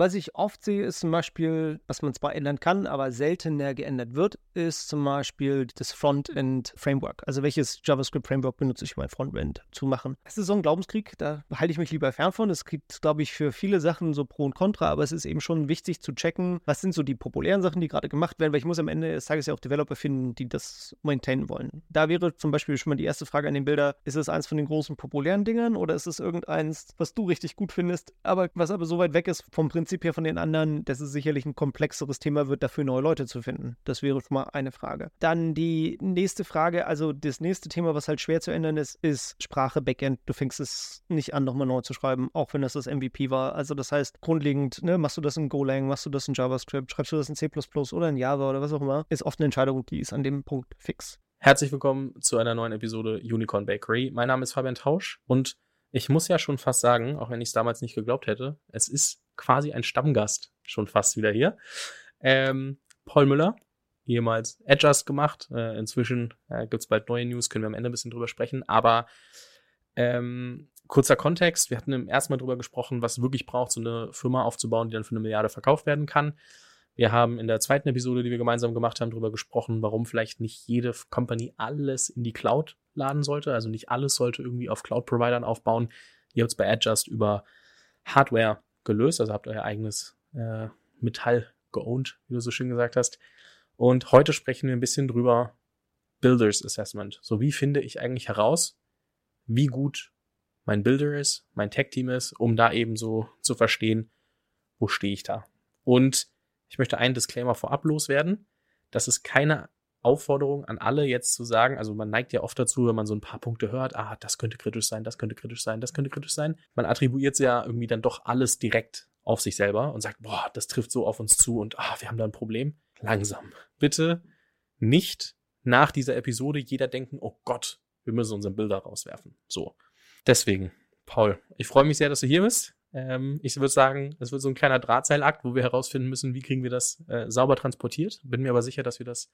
Was ich oft sehe, ist zum Beispiel, was man zwar ändern kann, aber seltener geändert wird, ist zum Beispiel das Frontend-Framework. Also welches JavaScript-Framework benutze ich, um mein Frontend zu machen. Es ist so ein Glaubenskrieg, da halte ich mich lieber fern von. Es gibt, glaube ich, für viele Sachen so Pro und Contra, aber es ist eben schon wichtig zu checken, was sind so die populären Sachen, die gerade gemacht werden, weil ich muss am Ende des Tages ja auch Developer finden, die das maintainen wollen. Da wäre zum Beispiel schon mal die erste Frage an den Bilder, ist es eins von den großen populären Dingern oder ist es irgendeins, was du richtig gut findest, aber was aber so weit weg ist vom Prinzip her von den anderen, dass es sicherlich ein komplexeres Thema wird, dafür neue Leute zu finden. Das wäre schon mal eine Frage. Dann die nächste Frage, also das nächste Thema, was halt schwer zu ändern ist, ist Sprache Backend. Du fängst es nicht an, nochmal neu zu schreiben, auch wenn das das MVP war. Also das heißt, grundlegend, ne, machst du das in Golang, machst du das in JavaScript, schreibst du das in C++ oder in Java oder was auch immer, ist oft eine Entscheidung, die ist an dem Punkt fix. Herzlich willkommen zu einer neuen Episode Unicorn Bakery. Mein Name ist Fabian Tausch und ich muss ja schon fast sagen, auch wenn ich es damals nicht geglaubt hätte, es ist quasi ein Stammgast schon fast wieder hier. Ähm, Paul Müller, ehemals Adjust gemacht. Äh, inzwischen äh, gibt es bald neue News, können wir am Ende ein bisschen drüber sprechen. Aber ähm, kurzer Kontext, wir hatten im ersten Mal drüber gesprochen, was wirklich braucht, so eine Firma aufzubauen, die dann für eine Milliarde verkauft werden kann. Wir haben in der zweiten Episode, die wir gemeinsam gemacht haben, darüber gesprochen, warum vielleicht nicht jede Company alles in die Cloud laden sollte. Also nicht alles sollte irgendwie auf Cloud-Providern aufbauen. Ihr habt es bei Adjust über Hardware gelöst, also habt euer eigenes äh, Metall geowned, wie du so schön gesagt hast. Und heute sprechen wir ein bisschen drüber Builders Assessment. So wie finde ich eigentlich heraus, wie gut mein Builder ist, mein Tech-Team ist, um da eben so zu verstehen, wo stehe ich da. Und ich möchte einen Disclaimer vorab loswerden. Das ist keine Aufforderung an alle jetzt zu sagen, also man neigt ja oft dazu, wenn man so ein paar Punkte hört, ah, das könnte kritisch sein, das könnte kritisch sein, das könnte kritisch sein. Man attribuiert ja irgendwie dann doch alles direkt auf sich selber und sagt, boah, das trifft so auf uns zu und ah, wir haben da ein Problem. Langsam. Bitte nicht nach dieser Episode jeder denken, oh Gott, wir müssen unseren Bilder rauswerfen. So. Deswegen, Paul, ich freue mich sehr, dass du hier bist. Ähm, ich würde sagen, es wird so ein kleiner Drahtseilakt, wo wir herausfinden müssen, wie kriegen wir das äh, sauber transportiert. Bin mir aber sicher, dass wir das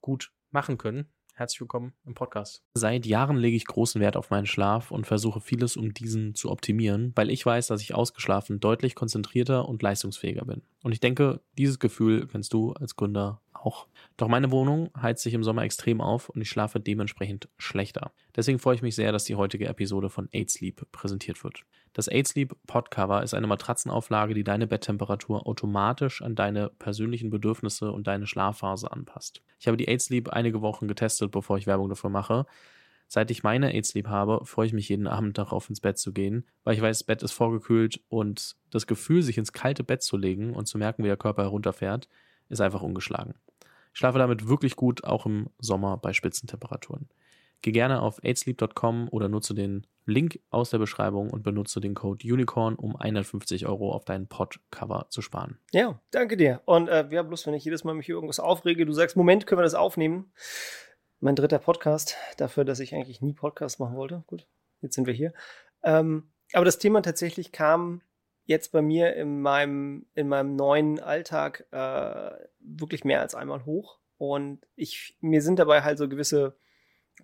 gut machen können. Herzlich willkommen im Podcast. Seit Jahren lege ich großen Wert auf meinen Schlaf und versuche vieles, um diesen zu optimieren, weil ich weiß, dass ich ausgeschlafen deutlich konzentrierter und leistungsfähiger bin. Und ich denke, dieses Gefühl kennst du als Gründer auch. Doch meine Wohnung heizt sich im Sommer extrem auf und ich schlafe dementsprechend schlechter. Deswegen freue ich mich sehr, dass die heutige Episode von 8 Sleep präsentiert wird. Das 8 Sleep Podcover ist eine Matratzenauflage, die deine Betttemperatur automatisch an deine persönlichen Bedürfnisse und deine Schlafphase anpasst. Ich habe die 8 Sleep einige Wochen getestet, bevor ich Werbung dafür mache. Seit ich meine 8 Sleep habe, freue ich mich jeden Abend darauf, ins Bett zu gehen, weil ich weiß, das Bett ist vorgekühlt und das Gefühl, sich ins kalte Bett zu legen und zu merken, wie der Körper herunterfährt, ist einfach ungeschlagen. Ich schlafe damit wirklich gut, auch im Sommer bei Spitzentemperaturen. Geh gerne auf 8sleep.com oder nutze den Link aus der Beschreibung und benutze den Code Unicorn, um 150 Euro auf deinen Pod-Cover zu sparen. Ja, danke dir. Und äh, ja, bloß wenn ich jedes Mal mich hier irgendwas aufrege, du sagst, Moment, können wir das aufnehmen? Mein dritter Podcast, dafür, dass ich eigentlich nie Podcast machen wollte. Gut, jetzt sind wir hier. Ähm, aber das Thema tatsächlich kam jetzt bei mir in meinem, in meinem neuen Alltag äh, wirklich mehr als einmal hoch. Und ich, mir sind dabei halt so gewisse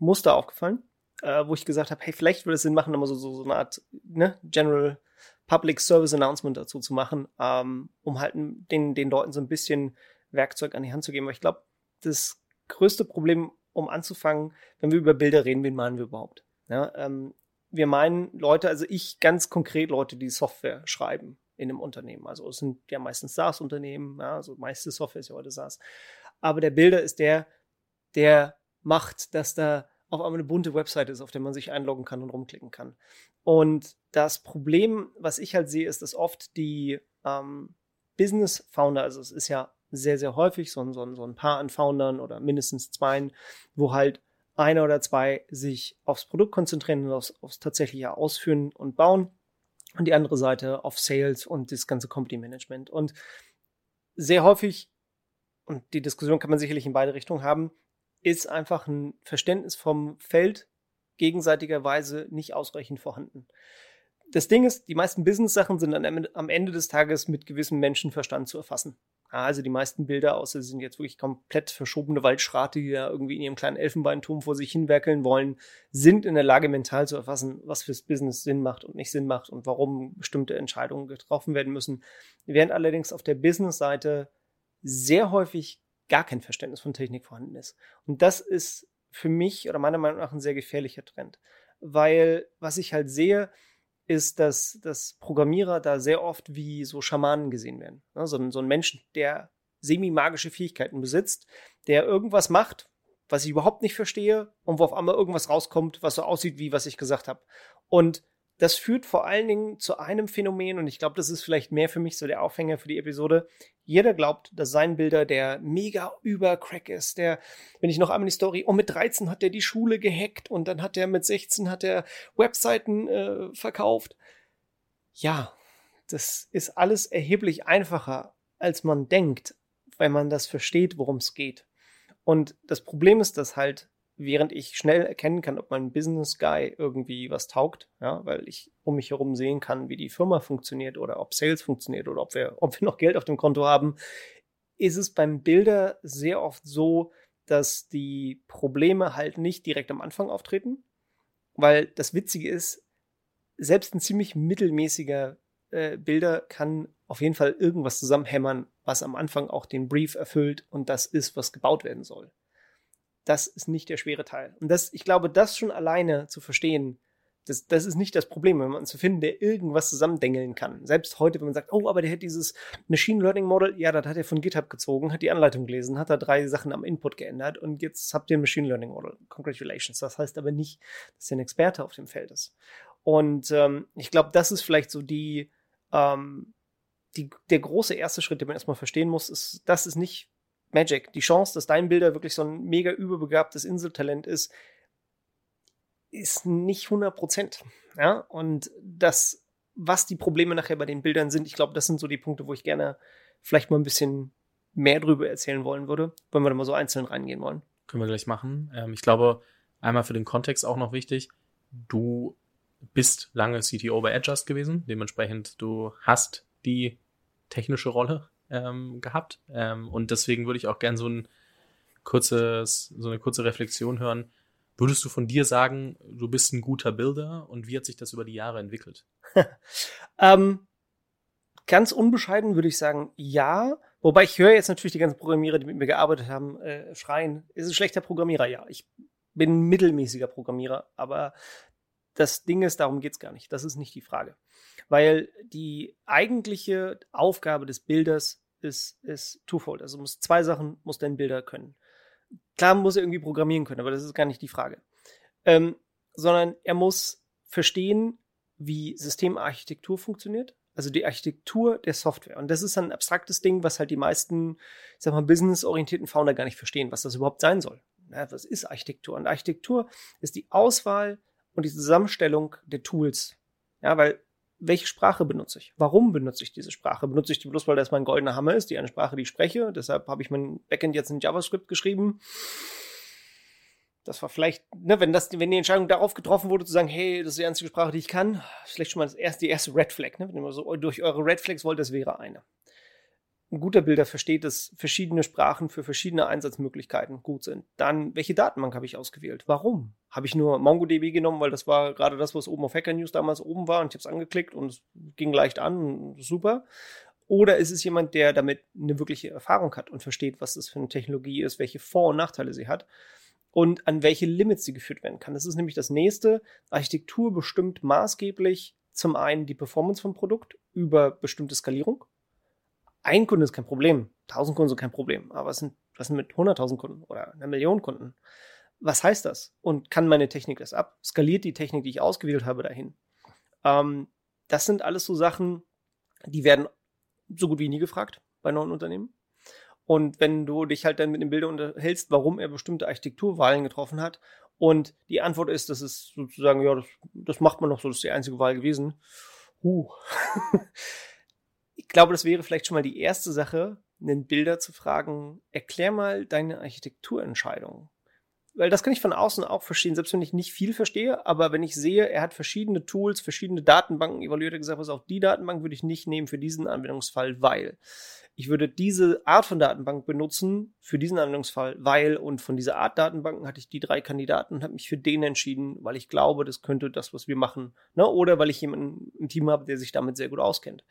Muster aufgefallen, äh, wo ich gesagt habe, hey, vielleicht würde es Sinn machen, immer so, so, so eine Art ne, General Public Service Announcement dazu zu machen, ähm, um halt den, den Leuten so ein bisschen Werkzeug an die Hand zu geben. Weil ich glaube, das größte Problem, um anzufangen, wenn wir über Bilder reden, wen meinen wir überhaupt? Ja, ähm, wir meinen Leute, also ich ganz konkret Leute, die Software schreiben in einem Unternehmen. Also es sind ja meistens SaaS-Unternehmen, ja, also meiste Software ist ja heute SaaS. Aber der Bilder ist der, der macht, dass da auf einmal eine bunte Website ist, auf der man sich einloggen kann und rumklicken kann. Und das Problem, was ich halt sehe, ist, dass oft die ähm, Business Founder, also es ist ja sehr, sehr häufig so, so, so ein paar an Foundern oder mindestens zwei, wo halt einer oder zwei sich aufs Produkt konzentrieren und aufs, aufs tatsächliche Ausführen und Bauen und die andere Seite auf Sales und das ganze Company Management. Und sehr häufig, und die Diskussion kann man sicherlich in beide Richtungen haben, ist einfach ein Verständnis vom Feld gegenseitigerweise nicht ausreichend vorhanden. Das Ding ist, die meisten Business-Sachen sind am Ende des Tages mit gewissem Menschenverstand zu erfassen. Also die meisten Bilder, außer sie sind jetzt wirklich komplett verschobene Waldschrate, die da irgendwie in ihrem kleinen Elfenbeinturm vor sich hinwerkeln wollen, sind in der Lage, mental zu erfassen, was fürs Business Sinn macht und nicht Sinn macht und warum bestimmte Entscheidungen getroffen werden müssen. Während allerdings auf der Business-Seite sehr häufig gar kein Verständnis von Technik vorhanden ist. Und das ist für mich oder meiner Meinung nach ein sehr gefährlicher Trend. Weil was ich halt sehe, ist, dass, dass Programmierer da sehr oft wie so Schamanen gesehen werden. Ne? So, so ein Mensch, der semi-magische Fähigkeiten besitzt, der irgendwas macht, was ich überhaupt nicht verstehe und wo auf einmal irgendwas rauskommt, was so aussieht, wie was ich gesagt habe. Und das führt vor allen Dingen zu einem Phänomen, und ich glaube, das ist vielleicht mehr für mich so der Aufhänger für die Episode. Jeder glaubt, dass sein Bilder der mega Übercrack ist. Der, wenn ich noch einmal die Story, oh, mit 13 hat er die Schule gehackt und dann hat er mit 16 hat er Webseiten äh, verkauft. Ja, das ist alles erheblich einfacher, als man denkt, wenn man das versteht, worum es geht. Und das Problem ist, dass halt während ich schnell erkennen kann, ob mein Business Guy irgendwie was taugt, ja, weil ich um mich herum sehen kann, wie die Firma funktioniert oder ob Sales funktioniert oder ob wir, ob wir noch Geld auf dem Konto haben, ist es beim Bilder sehr oft so, dass die Probleme halt nicht direkt am Anfang auftreten, weil das Witzige ist, selbst ein ziemlich mittelmäßiger äh, Bilder kann auf jeden Fall irgendwas zusammenhämmern, was am Anfang auch den Brief erfüllt und das ist, was gebaut werden soll das ist nicht der schwere Teil. Und das, ich glaube, das schon alleine zu verstehen, das, das ist nicht das Problem, wenn man zu finden, der irgendwas zusammendengeln kann. Selbst heute, wenn man sagt, oh, aber der hat dieses Machine Learning Model, ja, das hat er von GitHub gezogen, hat die Anleitung gelesen, hat da drei Sachen am Input geändert und jetzt habt ihr ein Machine Learning Model. Congratulations. Das heißt aber nicht, dass er ein Experte auf dem Feld ist. Und ähm, ich glaube, das ist vielleicht so die, ähm, die, der große erste Schritt, den man erstmal verstehen muss, ist, das ist nicht Magic. Die Chance, dass dein Bilder wirklich so ein mega überbegabtes Inseltalent ist, ist nicht 100 Prozent. Ja, und das, was die Probleme nachher bei den Bildern sind, ich glaube, das sind so die Punkte, wo ich gerne vielleicht mal ein bisschen mehr drüber erzählen wollen würde, wenn wir da mal so einzeln reingehen wollen. Können wir gleich machen. Ähm, ich glaube, einmal für den Kontext auch noch wichtig, du bist lange CTO bei Adjust gewesen, dementsprechend du hast die technische Rolle ähm, gehabt. Ähm, und deswegen würde ich auch gerne so ein so eine kurze Reflexion hören. Würdest du von dir sagen, du bist ein guter Bilder und wie hat sich das über die Jahre entwickelt? ähm, ganz unbescheiden würde ich sagen, ja. Wobei ich höre jetzt natürlich die ganzen Programmierer, die mit mir gearbeitet haben, äh, schreien. Ist ein schlechter Programmierer? Ja. Ich bin ein mittelmäßiger Programmierer, aber das Ding ist, darum geht es gar nicht. Das ist nicht die Frage. Weil die eigentliche Aufgabe des Bilders ist, ist twofold. Also muss zwei Sachen muss dein Bilder können. Klar muss er irgendwie programmieren können, aber das ist gar nicht die Frage. Ähm, sondern er muss verstehen, wie Systemarchitektur funktioniert, also die Architektur der Software. Und das ist ein abstraktes Ding, was halt die meisten, ich sag mal, businessorientierten Founder gar nicht verstehen, was das überhaupt sein soll. Ja, was ist Architektur? Und Architektur ist die Auswahl und die Zusammenstellung der Tools. Ja, weil welche Sprache benutze ich? Warum benutze ich diese Sprache? Benutze ich die bloß, weil das mein goldener Hammer ist, die eine Sprache, die ich spreche? Deshalb habe ich mein Backend jetzt in JavaScript geschrieben. Das war vielleicht, ne, wenn das, wenn die Entscheidung darauf getroffen wurde, zu sagen, hey, das ist die einzige Sprache, die ich kann, vielleicht schon mal das erste, die erste Red Flag, ne? Wenn ihr so durch eure Red Flags wollt, das wäre eine ein guter Bilder versteht, dass verschiedene Sprachen für verschiedene Einsatzmöglichkeiten gut sind. Dann, welche Datenbank habe ich ausgewählt? Warum? Habe ich nur MongoDB genommen, weil das war gerade das, was oben auf Hacker News damals oben war und ich habe es angeklickt und es ging leicht an, super. Oder ist es jemand, der damit eine wirkliche Erfahrung hat und versteht, was das für eine Technologie ist, welche Vor- und Nachteile sie hat und an welche Limits sie geführt werden kann? Das ist nämlich das nächste. Architektur bestimmt maßgeblich zum einen die Performance vom Produkt über bestimmte Skalierung ein Kunde ist kein Problem, tausend Kunden sind kein Problem, aber was sind, was sind mit 100.000 Kunden oder einer Million Kunden? Was heißt das? Und kann meine Technik das ab? Skaliert die Technik, die ich ausgewählt habe, dahin? Ähm, das sind alles so Sachen, die werden so gut wie nie gefragt bei neuen Unternehmen. Und wenn du dich halt dann mit dem Bilder unterhältst, warum er bestimmte Architekturwahlen getroffen hat, und die Antwort ist, das ist sozusagen, ja, das, das macht man noch so, das ist die einzige Wahl gewesen. Huh. ich glaube, das wäre vielleicht schon mal die erste Sache, einen Bilder zu fragen, erklär mal deine Architekturentscheidung. Weil das kann ich von außen auch verstehen, selbst wenn ich nicht viel verstehe, aber wenn ich sehe, er hat verschiedene Tools, verschiedene Datenbanken evaluiert, er gesagt, was auf die Datenbank würde ich nicht nehmen für diesen Anwendungsfall, weil ich würde diese Art von Datenbank benutzen für diesen Anwendungsfall, weil und von dieser Art Datenbanken hatte ich die drei Kandidaten und habe mich für den entschieden, weil ich glaube, das könnte das, was wir machen, ne? oder weil ich jemanden im Team habe, der sich damit sehr gut auskennt.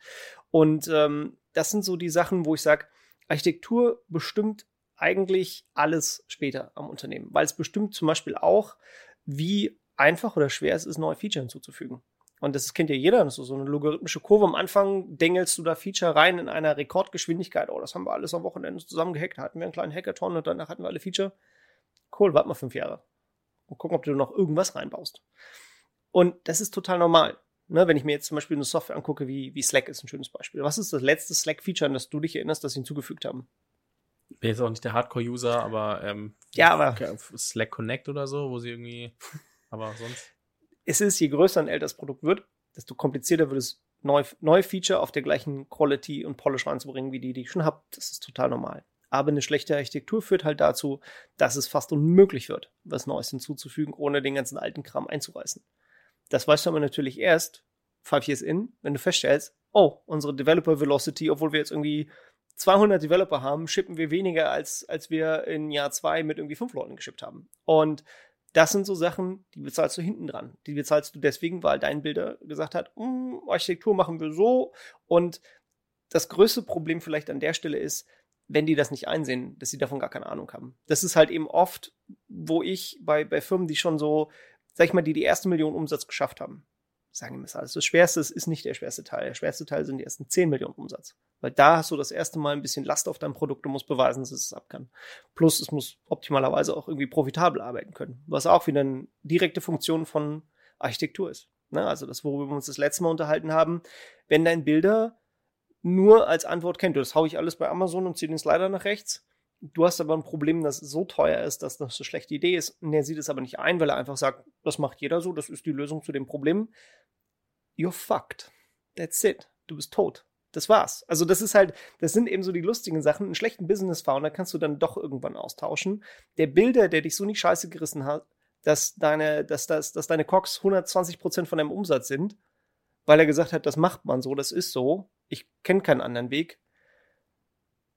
Und ähm, das sind so die Sachen, wo ich sage, Architektur bestimmt eigentlich alles später am Unternehmen, weil es bestimmt zum Beispiel auch, wie einfach oder schwer es ist, neue Feature hinzuzufügen. Und das kennt ja jeder, ist so eine logarithmische Kurve. Am Anfang dengelst du da Feature rein in einer Rekordgeschwindigkeit. Oh, das haben wir alles am Wochenende zusammen gehackt. Da hatten wir einen kleinen Hackathon und danach hatten wir alle Feature. Cool, warte mal fünf Jahre. Und gucken, ob du noch irgendwas reinbaust. Und das ist total normal. Ne, wenn ich mir jetzt zum Beispiel eine Software angucke, wie, wie Slack ist ein schönes Beispiel. Was ist das letzte Slack-Feature, an das du dich erinnerst, das sie hinzugefügt haben? Bin jetzt auch nicht der Hardcore-User, aber, ähm, ja, aber Slack Connect oder so, wo sie irgendwie, aber sonst. Es ist, je größer ein älteres Produkt wird, desto komplizierter wird es, neue, neue Feature auf der gleichen Quality und Polish reinzubringen, wie die, die ich schon habe. Das ist total normal. Aber eine schlechte Architektur führt halt dazu, dass es fast unmöglich wird, was Neues hinzuzufügen, ohne den ganzen alten Kram einzureißen. Das weißt du aber natürlich erst, five years in, wenn du feststellst, oh, unsere Developer Velocity, obwohl wir jetzt irgendwie 200 Developer haben, shippen wir weniger, als, als wir in Jahr zwei mit irgendwie fünf Leuten geschippt haben. Und das sind so Sachen, die bezahlst du hinten dran. Die bezahlst du deswegen, weil dein Bilder gesagt hat, hm, Architektur machen wir so. Und das größte Problem vielleicht an der Stelle ist, wenn die das nicht einsehen, dass sie davon gar keine Ahnung haben. Das ist halt eben oft, wo ich bei, bei Firmen, die schon so, sag ich mal, die die erste Million Umsatz geschafft haben, sagen wir alles. Das Schwerste ist nicht der schwerste Teil. Der schwerste Teil sind die ersten 10 Millionen Umsatz. Weil da hast du das erste Mal ein bisschen Last auf deinem Produkt und musst beweisen, dass es ab kann. Plus, es muss optimalerweise auch irgendwie profitabel arbeiten können. Was auch wieder eine direkte Funktion von Architektur ist. Ne? Also das, worüber wir uns das letzte Mal unterhalten haben. Wenn dein Bilder nur als Antwort kennt, das haue ich alles bei Amazon und ziehe den Slider nach rechts. Du hast aber ein Problem, das so teuer ist, dass das eine schlechte Idee ist. Und er sieht es aber nicht ein, weil er einfach sagt, das macht jeder so, das ist die Lösung zu dem Problem you're fucked. That's it. Du bist tot. Das war's. Also das ist halt, das sind eben so die lustigen Sachen. Einen schlechten Business-Founder kannst du dann doch irgendwann austauschen. Der Bilder, der dich so nicht scheiße gerissen hat, dass deine, dass, dass, dass deine Cox 120 Prozent von deinem Umsatz sind, weil er gesagt hat, das macht man so, das ist so. Ich kenne keinen anderen Weg.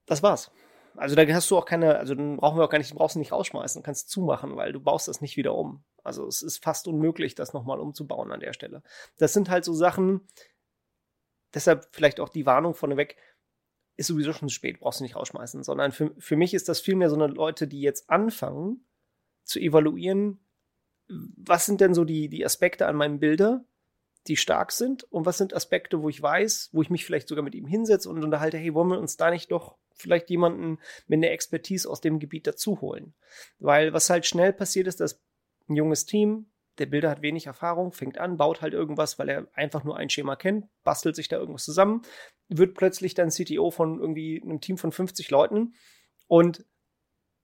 Das war's. Also da hast du auch keine, also dann brauchen wir auch gar nicht, du brauchst nicht rausschmeißen, kannst zumachen, weil du baust das nicht wieder um. Also es ist fast unmöglich, das nochmal umzubauen an der Stelle. Das sind halt so Sachen, deshalb vielleicht auch die Warnung vorneweg, ist sowieso schon zu spät, brauchst du nicht rausschmeißen, sondern für, für mich ist das vielmehr so eine Leute, die jetzt anfangen zu evaluieren, was sind denn so die, die Aspekte an meinem Bilder, die stark sind und was sind Aspekte, wo ich weiß, wo ich mich vielleicht sogar mit ihm hinsetze und unterhalte, hey, wollen wir uns da nicht doch vielleicht jemanden mit einer Expertise aus dem Gebiet dazu holen? Weil was halt schnell passiert ist, dass ein junges Team, der Bilder hat wenig Erfahrung, fängt an, baut halt irgendwas, weil er einfach nur ein Schema kennt, bastelt sich da irgendwas zusammen, wird plötzlich dann CTO von irgendwie einem Team von 50 Leuten und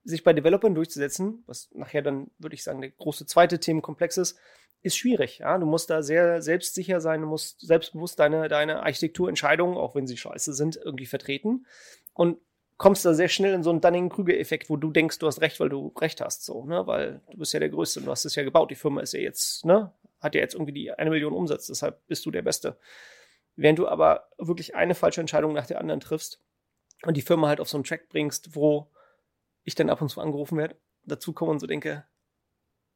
sich bei Developern durchzusetzen, was nachher dann, würde ich sagen, der große zweite Themenkomplex ist, ist schwierig. Ja? Du musst da sehr selbstsicher sein, du musst selbstbewusst deine, deine Architekturentscheidungen, auch wenn sie scheiße sind, irgendwie vertreten. Und kommst da sehr schnell in so einen Dunning-Krüger-Effekt, wo du denkst, du hast recht, weil du recht hast, so, ne, weil du bist ja der Größte und du hast es ja gebaut. Die Firma ist ja jetzt, ne, hat ja jetzt irgendwie die eine Million Umsatz, deshalb bist du der Beste. Während du aber wirklich eine falsche Entscheidung nach der anderen triffst und die Firma halt auf so einen Track bringst, wo ich dann ab und zu angerufen werde, dazu komme und so denke,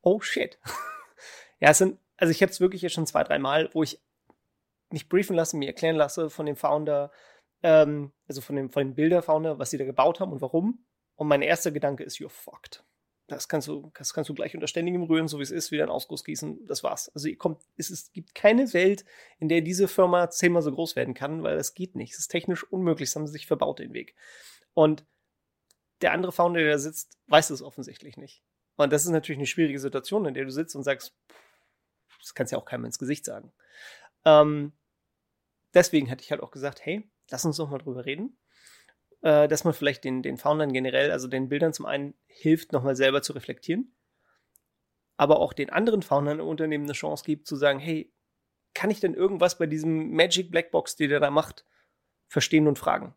oh shit. ja, es sind, also ich habe es wirklich jetzt schon zwei, drei Mal, wo ich mich briefen lasse, mir erklären lasse von dem Founder, ähm, also von dem, von dem Bilder-Founder, was sie da gebaut haben und warum. Und mein erster Gedanke ist, you're fucked. Das kannst du, das kannst du gleich unter ständigem Rühren, so wie es ist, wieder in Ausguss gießen. Das war's. Also kommt, es, es gibt keine Welt, in der diese Firma zehnmal so groß werden kann, weil das geht nicht. Es ist technisch unmöglich. Das haben sie sich verbaut, den Weg. Und der andere Founder, der da sitzt, weiß es offensichtlich nicht. Und das ist natürlich eine schwierige Situation, in der du sitzt und sagst, das kannst ja auch keinem ins Gesicht sagen. Ähm, deswegen hätte ich halt auch gesagt, hey, lass uns doch mal drüber reden. Äh, dass man vielleicht den, den Foundern generell, also den Bildern zum einen hilft, nochmal selber zu reflektieren, aber auch den anderen Foundern im Unternehmen eine Chance gibt, zu sagen, hey, kann ich denn irgendwas bei diesem Magic Blackbox, die der da macht, verstehen und fragen?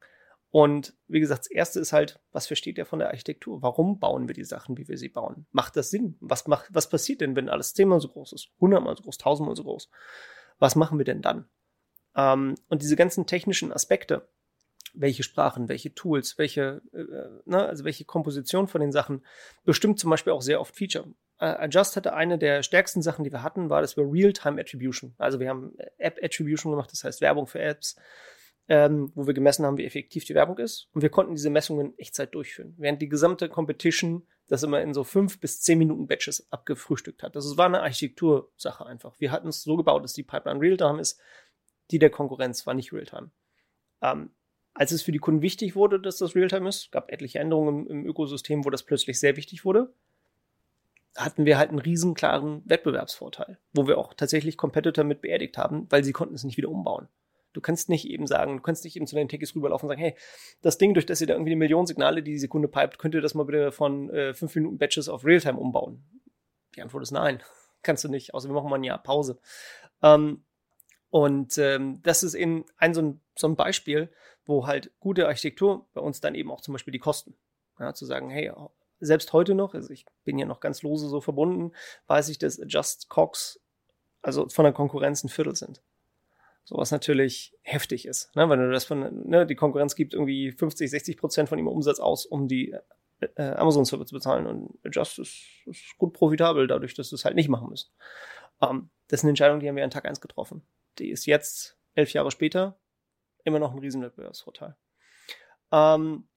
Und wie gesagt, das erste ist halt, was versteht er von der Architektur? Warum bauen wir die Sachen, wie wir sie bauen? Macht das Sinn? Was macht, was passiert denn, wenn alles zehnmal so groß ist? Hundertmal so groß, tausendmal so groß? Was machen wir denn dann? Ähm, und diese ganzen technischen Aspekte, welche Sprachen, welche Tools, welche, äh, ne, also welche Komposition von den Sachen, bestimmt zum Beispiel auch sehr oft Feature. Äh, Adjust hatte eine der stärksten Sachen, die wir hatten, war, dass wir Real-Time Attribution, also wir haben App Attribution gemacht, das heißt Werbung für Apps, ähm, wo wir gemessen haben, wie effektiv die Werbung ist. Und wir konnten diese Messungen in Echtzeit durchführen, während die gesamte Competition das immer in so fünf bis zehn Minuten Batches abgefrühstückt hat. Das war eine Architektursache einfach. Wir hatten es so gebaut, dass die Pipeline Realtime ist, die der Konkurrenz war nicht Realtime. Ähm, als es für die Kunden wichtig wurde, dass das Realtime ist, gab etliche Änderungen im, im Ökosystem, wo das plötzlich sehr wichtig wurde, hatten wir halt einen riesen klaren Wettbewerbsvorteil, wo wir auch tatsächlich Competitor mit beerdigt haben, weil sie konnten es nicht wieder umbauen. Du kannst nicht eben sagen, du kannst nicht eben zu deinen Tickets rüberlaufen und sagen, hey, das Ding, durch das ihr da irgendwie eine Million Signale die, Sekunde pipet, könnt ihr das mal bitte von äh, fünf Minuten Batches auf Realtime umbauen? Die Antwort ist nein. Kannst du nicht, außer wir machen mal ein Jahr Pause. Ähm, und ähm, das ist eben ein so, ein so ein Beispiel, wo halt gute Architektur bei uns dann eben auch zum Beispiel die Kosten. Ja, zu sagen, hey, selbst heute noch, also ich bin ja noch ganz lose so verbunden, weiß ich, dass Just Cox, also von der Konkurrenz ein Viertel sind. So was natürlich heftig ist. Ne? Wenn du das von, ne, die Konkurrenz gibt irgendwie 50, 60 Prozent von ihrem Umsatz aus, um die äh, äh Amazon-Server zu bezahlen. Und Just ist, ist, gut profitabel, dadurch, dass sie es halt nicht machen müssen. Ähm, das ist eine Entscheidung, die haben wir an Tag eins getroffen. Die ist jetzt, elf Jahre später, immer noch ein Riesenwettbewerbsvorteil. Ähm,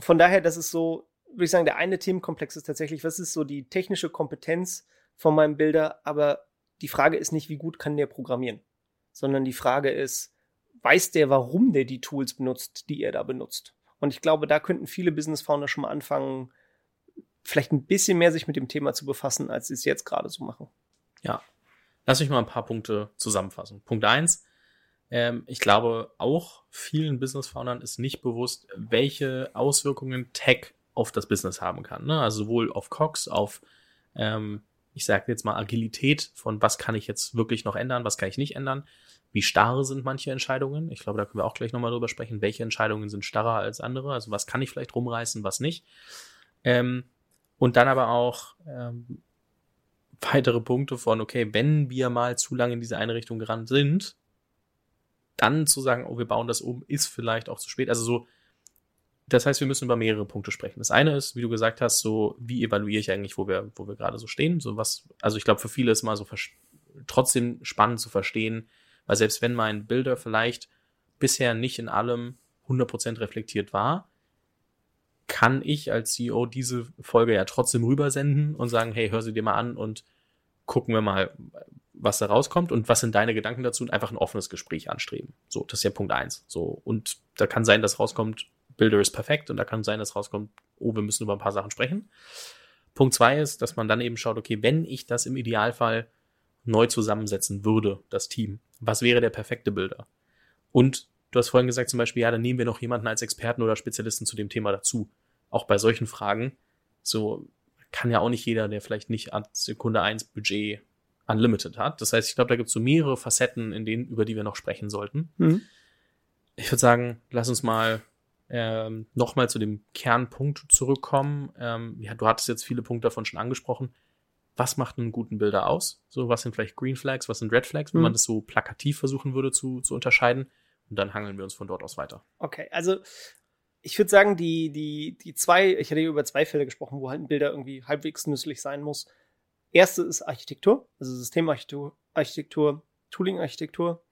von daher, das ist so, würde ich sagen, der eine Themenkomplex ist tatsächlich, was ist so die technische Kompetenz von meinem Bilder, aber die Frage ist nicht, wie gut kann der programmieren sondern die Frage ist, weiß der, warum der die Tools benutzt, die er da benutzt? Und ich glaube, da könnten viele Business Founder schon mal anfangen, vielleicht ein bisschen mehr sich mit dem Thema zu befassen, als sie es jetzt gerade so machen. Ja. Lass mich mal ein paar Punkte zusammenfassen. Punkt eins. Ähm, ich glaube, auch vielen Business Foundern ist nicht bewusst, welche Auswirkungen Tech auf das Business haben kann. Ne? Also sowohl auf Cox, auf ähm, ich sage jetzt mal Agilität von was kann ich jetzt wirklich noch ändern, was kann ich nicht ändern, wie starr sind manche Entscheidungen. Ich glaube, da können wir auch gleich nochmal drüber sprechen, welche Entscheidungen sind starrer als andere, also was kann ich vielleicht rumreißen, was nicht. Ähm, und dann aber auch ähm, weitere Punkte von, okay, wenn wir mal zu lange in diese eine Richtung gerannt sind, dann zu sagen, oh, wir bauen das um, ist vielleicht auch zu spät. Also so das heißt, wir müssen über mehrere Punkte sprechen. Das eine ist, wie du gesagt hast, so, wie evaluiere ich eigentlich, wo wir, wo wir gerade so stehen? So was, also ich glaube, für viele ist mal so trotzdem spannend zu verstehen, weil selbst wenn mein Bilder vielleicht bisher nicht in allem 100% reflektiert war, kann ich als CEO diese Folge ja trotzdem rübersenden und sagen, hey, hör sie dir mal an und gucken wir mal, was da rauskommt und was sind deine Gedanken dazu und einfach ein offenes Gespräch anstreben. So, das ist ja Punkt eins. So, und da kann sein, dass rauskommt, Builder ist perfekt und da kann sein, dass rauskommt, oh, wir müssen über ein paar Sachen sprechen. Punkt zwei ist, dass man dann eben schaut, okay, wenn ich das im Idealfall neu zusammensetzen würde, das Team, was wäre der perfekte Builder? Und du hast vorhin gesagt, zum Beispiel, ja, dann nehmen wir noch jemanden als Experten oder Spezialisten zu dem Thema dazu. Auch bei solchen Fragen, so kann ja auch nicht jeder, der vielleicht nicht an Sekunde eins Budget unlimited hat. Das heißt, ich glaube, da gibt es so mehrere Facetten, in denen, über die wir noch sprechen sollten. Mhm. Ich würde sagen, lass uns mal ähm, nochmal zu dem Kernpunkt zurückkommen. Ähm, ja, du hattest jetzt viele Punkte davon schon angesprochen. Was macht einen guten Bilder aus? So, was sind vielleicht Green Flags, was sind Red Flags, wenn mhm. man das so plakativ versuchen würde zu, zu unterscheiden? Und dann hangeln wir uns von dort aus weiter. Okay, also ich würde sagen, die, die, die zwei, ich hatte über zwei Fälle gesprochen, wo halt ein Bilder irgendwie halbwegs nützlich sein muss. Erste ist Architektur, also Systemarchitektur, Architektur, Tooling-Architektur.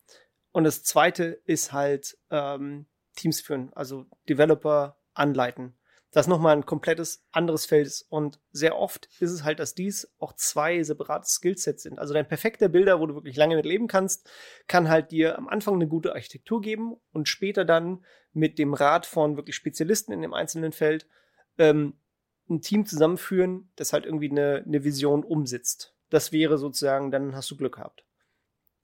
Und das zweite ist halt ähm, Teams führen, also Developer anleiten. Das nochmal ein komplettes anderes Feld ist. Und sehr oft ist es halt, dass dies auch zwei separate Skillsets sind. Also dein perfekter Bilder, wo du wirklich lange mit leben kannst, kann halt dir am Anfang eine gute Architektur geben und später dann mit dem Rat von wirklich Spezialisten in dem einzelnen Feld ähm, ein Team zusammenführen, das halt irgendwie eine, eine Vision umsetzt. Das wäre sozusagen, dann hast du Glück gehabt.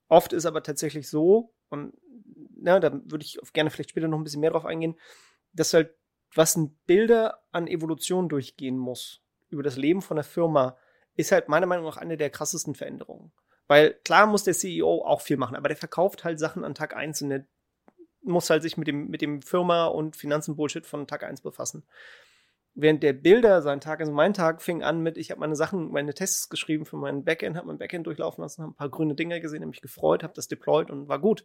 Oft ist aber tatsächlich so, und na, da würde ich gerne vielleicht später noch ein bisschen mehr drauf eingehen, dass halt, was ein Bilder an Evolution durchgehen muss über das Leben von der Firma, ist halt meiner Meinung nach eine der krassesten Veränderungen. Weil klar muss der CEO auch viel machen, aber der verkauft halt Sachen an Tag 1 und der muss halt sich mit dem, mit dem Firma und Finanzen-Bullshit von Tag 1 befassen. Während der Bilder sein Tag, also mein Tag fing an mit, ich habe meine Sachen, meine Tests geschrieben für mein Backend, habe mein Backend durchlaufen lassen, habe ein paar grüne Dinger gesehen, habe mich gefreut, habe das deployed und war gut.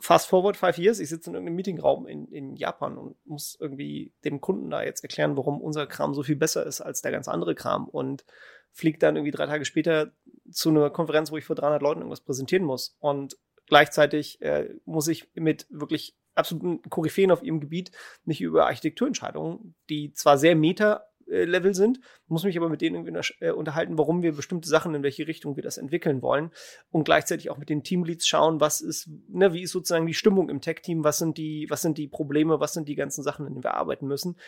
Fast forward five years, ich sitze in irgendeinem Meetingraum in, in Japan und muss irgendwie dem Kunden da jetzt erklären, warum unser Kram so viel besser ist als der ganz andere Kram und fliegt dann irgendwie drei Tage später zu einer Konferenz, wo ich vor 300 Leuten irgendwas präsentieren muss und gleichzeitig äh, muss ich mit wirklich absoluten Koryphäen auf ihrem Gebiet mich über Architekturentscheidungen, die zwar sehr meta Level sind, muss mich aber mit denen irgendwie äh, unterhalten, warum wir bestimmte Sachen, in welche Richtung wir das entwickeln wollen und gleichzeitig auch mit den Teamleads schauen, was ist, ne, wie ist sozusagen die Stimmung im Tech-Team, was sind die, was sind die Probleme, was sind die ganzen Sachen, in denen wir arbeiten müssen.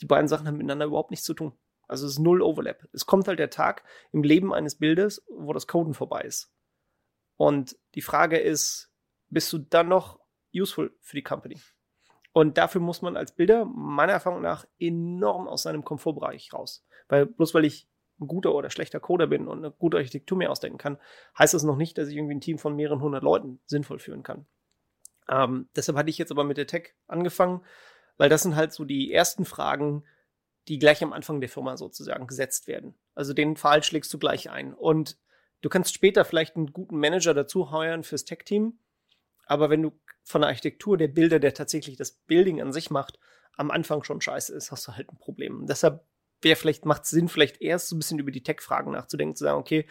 Die beiden Sachen haben miteinander überhaupt nichts zu tun. Also es ist null Overlap. Es kommt halt der Tag im Leben eines Bildes, wo das Coden vorbei ist. Und die Frage ist, bist du dann noch useful für die Company? Und dafür muss man als Bilder meiner Erfahrung nach enorm aus seinem Komfortbereich raus. Weil bloß weil ich ein guter oder schlechter Coder bin und eine gute Architektur mir ausdenken kann, heißt das noch nicht, dass ich irgendwie ein Team von mehreren hundert Leuten sinnvoll führen kann. Ähm, deshalb hatte ich jetzt aber mit der Tech angefangen, weil das sind halt so die ersten Fragen, die gleich am Anfang der Firma sozusagen gesetzt werden. Also den Pfahl schlägst du gleich ein. Und du kannst später vielleicht einen guten Manager dazu heuern fürs Tech-Team, aber wenn du von der Architektur der Bilder, der tatsächlich das Building an sich macht, am Anfang schon scheiße ist, hast du halt ein Problem. deshalb wäre vielleicht, macht es Sinn, vielleicht erst so ein bisschen über die Tech-Fragen nachzudenken, zu sagen, okay,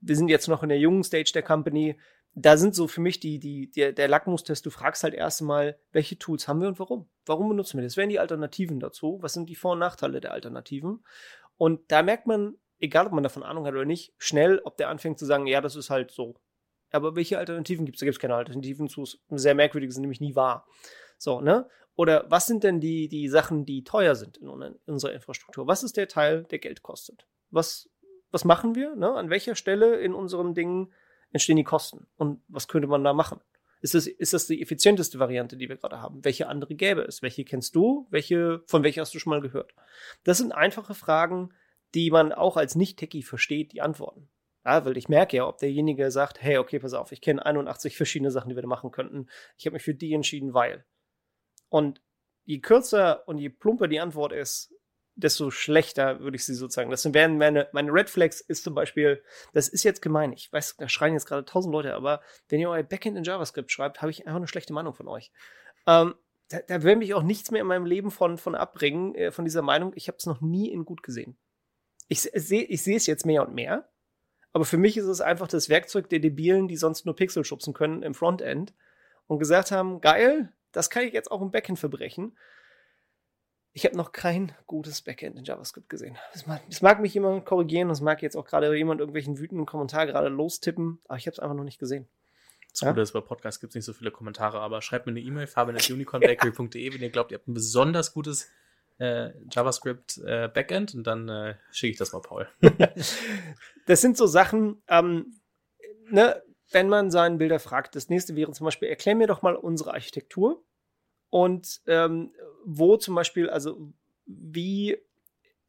wir sind jetzt noch in der jungen Stage der Company. Da sind so für mich die, die, der, der Lackmustest, du fragst halt erst mal, welche Tools haben wir und warum? Warum benutzen wir das? Wären die Alternativen dazu? Was sind die Vor- und Nachteile der Alternativen? Und da merkt man, egal ob man davon Ahnung hat oder nicht, schnell, ob der anfängt zu sagen, ja, das ist halt so. Aber welche Alternativen gibt es? Da gibt es keine Alternativen zu. Sehr merkwürdig sind nämlich nie wahr. So, ne? Oder was sind denn die, die Sachen, die teuer sind in, unserer Infrastruktur? Was ist der Teil, der Geld kostet? Was, was machen wir? Ne? An welcher Stelle in unseren Dingen entstehen die Kosten? Und was könnte man da machen? Ist das, ist das die effizienteste Variante, die wir gerade haben? Welche andere gäbe es? Welche kennst du? Welche, von welcher hast du schon mal gehört? Das sind einfache Fragen, die man auch als Nicht-Techie versteht, die Antworten. Ja, weil ich merke ja, ob derjenige sagt, hey, okay, pass auf, ich kenne 81 verschiedene Sachen, die wir da machen könnten. Ich habe mich für die entschieden, weil. Und je kürzer und je plumper die Antwort ist, desto schlechter würde ich sie sozusagen. Das wären meine, meine Red Flags ist zum Beispiel, das ist jetzt gemein. Ich weiß, da schreien jetzt gerade tausend Leute, aber wenn ihr euer Backend in JavaScript schreibt, habe ich einfach eine schlechte Meinung von euch. Ähm, da, da will mich auch nichts mehr in meinem Leben von, von abbringen, äh, von dieser Meinung. Ich habe es noch nie in gut gesehen. Ich sehe ich sehe es jetzt mehr und mehr. Aber für mich ist es einfach das Werkzeug der Debilen, die sonst nur Pixel schubsen können im Frontend und gesagt haben, geil, das kann ich jetzt auch im Backend verbrechen. Ich habe noch kein gutes Backend in JavaScript gesehen. Es mag, mag, mich jemand korrigieren, es mag jetzt auch gerade jemand irgendwelchen wütenden Kommentar gerade lostippen, aber ich habe es einfach noch nicht gesehen. Das Gute ist, bei Podcasts gibt es nicht so viele Kommentare, aber schreibt mir eine E-Mail, fabian.unicornbakery.de, wenn ihr glaubt, ihr habt ein besonders gutes äh, JavaScript äh, Backend und dann äh, schicke ich das mal Paul. das sind so Sachen, ähm, ne, wenn man seinen Bilder fragt. Das nächste wäre zum Beispiel, erklär mir doch mal unsere Architektur und ähm, wo zum Beispiel, also wie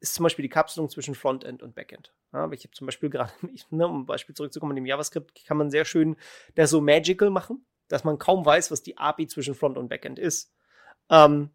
ist zum Beispiel die Kapselung zwischen Frontend und Backend. Ja, ich habe zum Beispiel gerade, ne, um ein Beispiel zurückzukommen, in dem JavaScript kann man sehr schön das so magical machen, dass man kaum weiß, was die API zwischen Front und Backend ist. Ähm,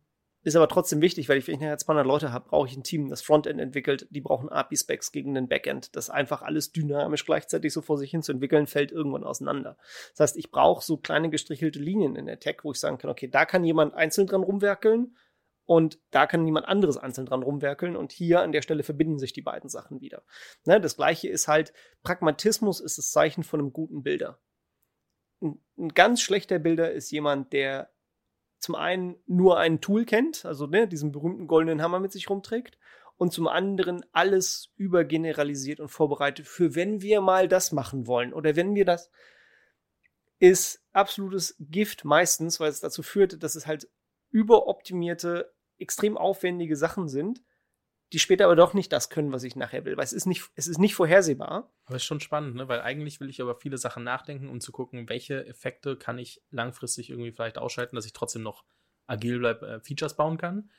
ist aber trotzdem wichtig, weil ich, wenn ich nachher 200 Leute habe, brauche ich ein Team, das Frontend entwickelt. Die brauchen API-Specs gegen den Backend. Das einfach alles dynamisch gleichzeitig so vor sich hin zu entwickeln, fällt irgendwann auseinander. Das heißt, ich brauche so kleine gestrichelte Linien in der Tech, wo ich sagen kann, okay, da kann jemand einzeln dran rumwerkeln und da kann jemand anderes einzeln dran rumwerkeln und hier an der Stelle verbinden sich die beiden Sachen wieder. Ne, das gleiche ist halt, Pragmatismus ist das Zeichen von einem guten Bilder. Ein, ein ganz schlechter Bilder ist jemand, der zum einen nur ein Tool kennt, also ne, diesen berühmten goldenen Hammer mit sich rumträgt, und zum anderen alles übergeneralisiert und vorbereitet für wenn wir mal das machen wollen oder wenn wir das ist absolutes Gift meistens, weil es dazu führt, dass es halt überoptimierte, extrem aufwendige Sachen sind, die später aber doch nicht das können, was ich nachher will, weil es ist nicht, es ist nicht vorhersehbar. Aber ist schon spannend, ne? weil eigentlich will ich über viele Sachen nachdenken, um zu gucken, welche Effekte kann ich langfristig irgendwie vielleicht ausschalten, dass ich trotzdem noch agil bleibe, äh, Features bauen kann.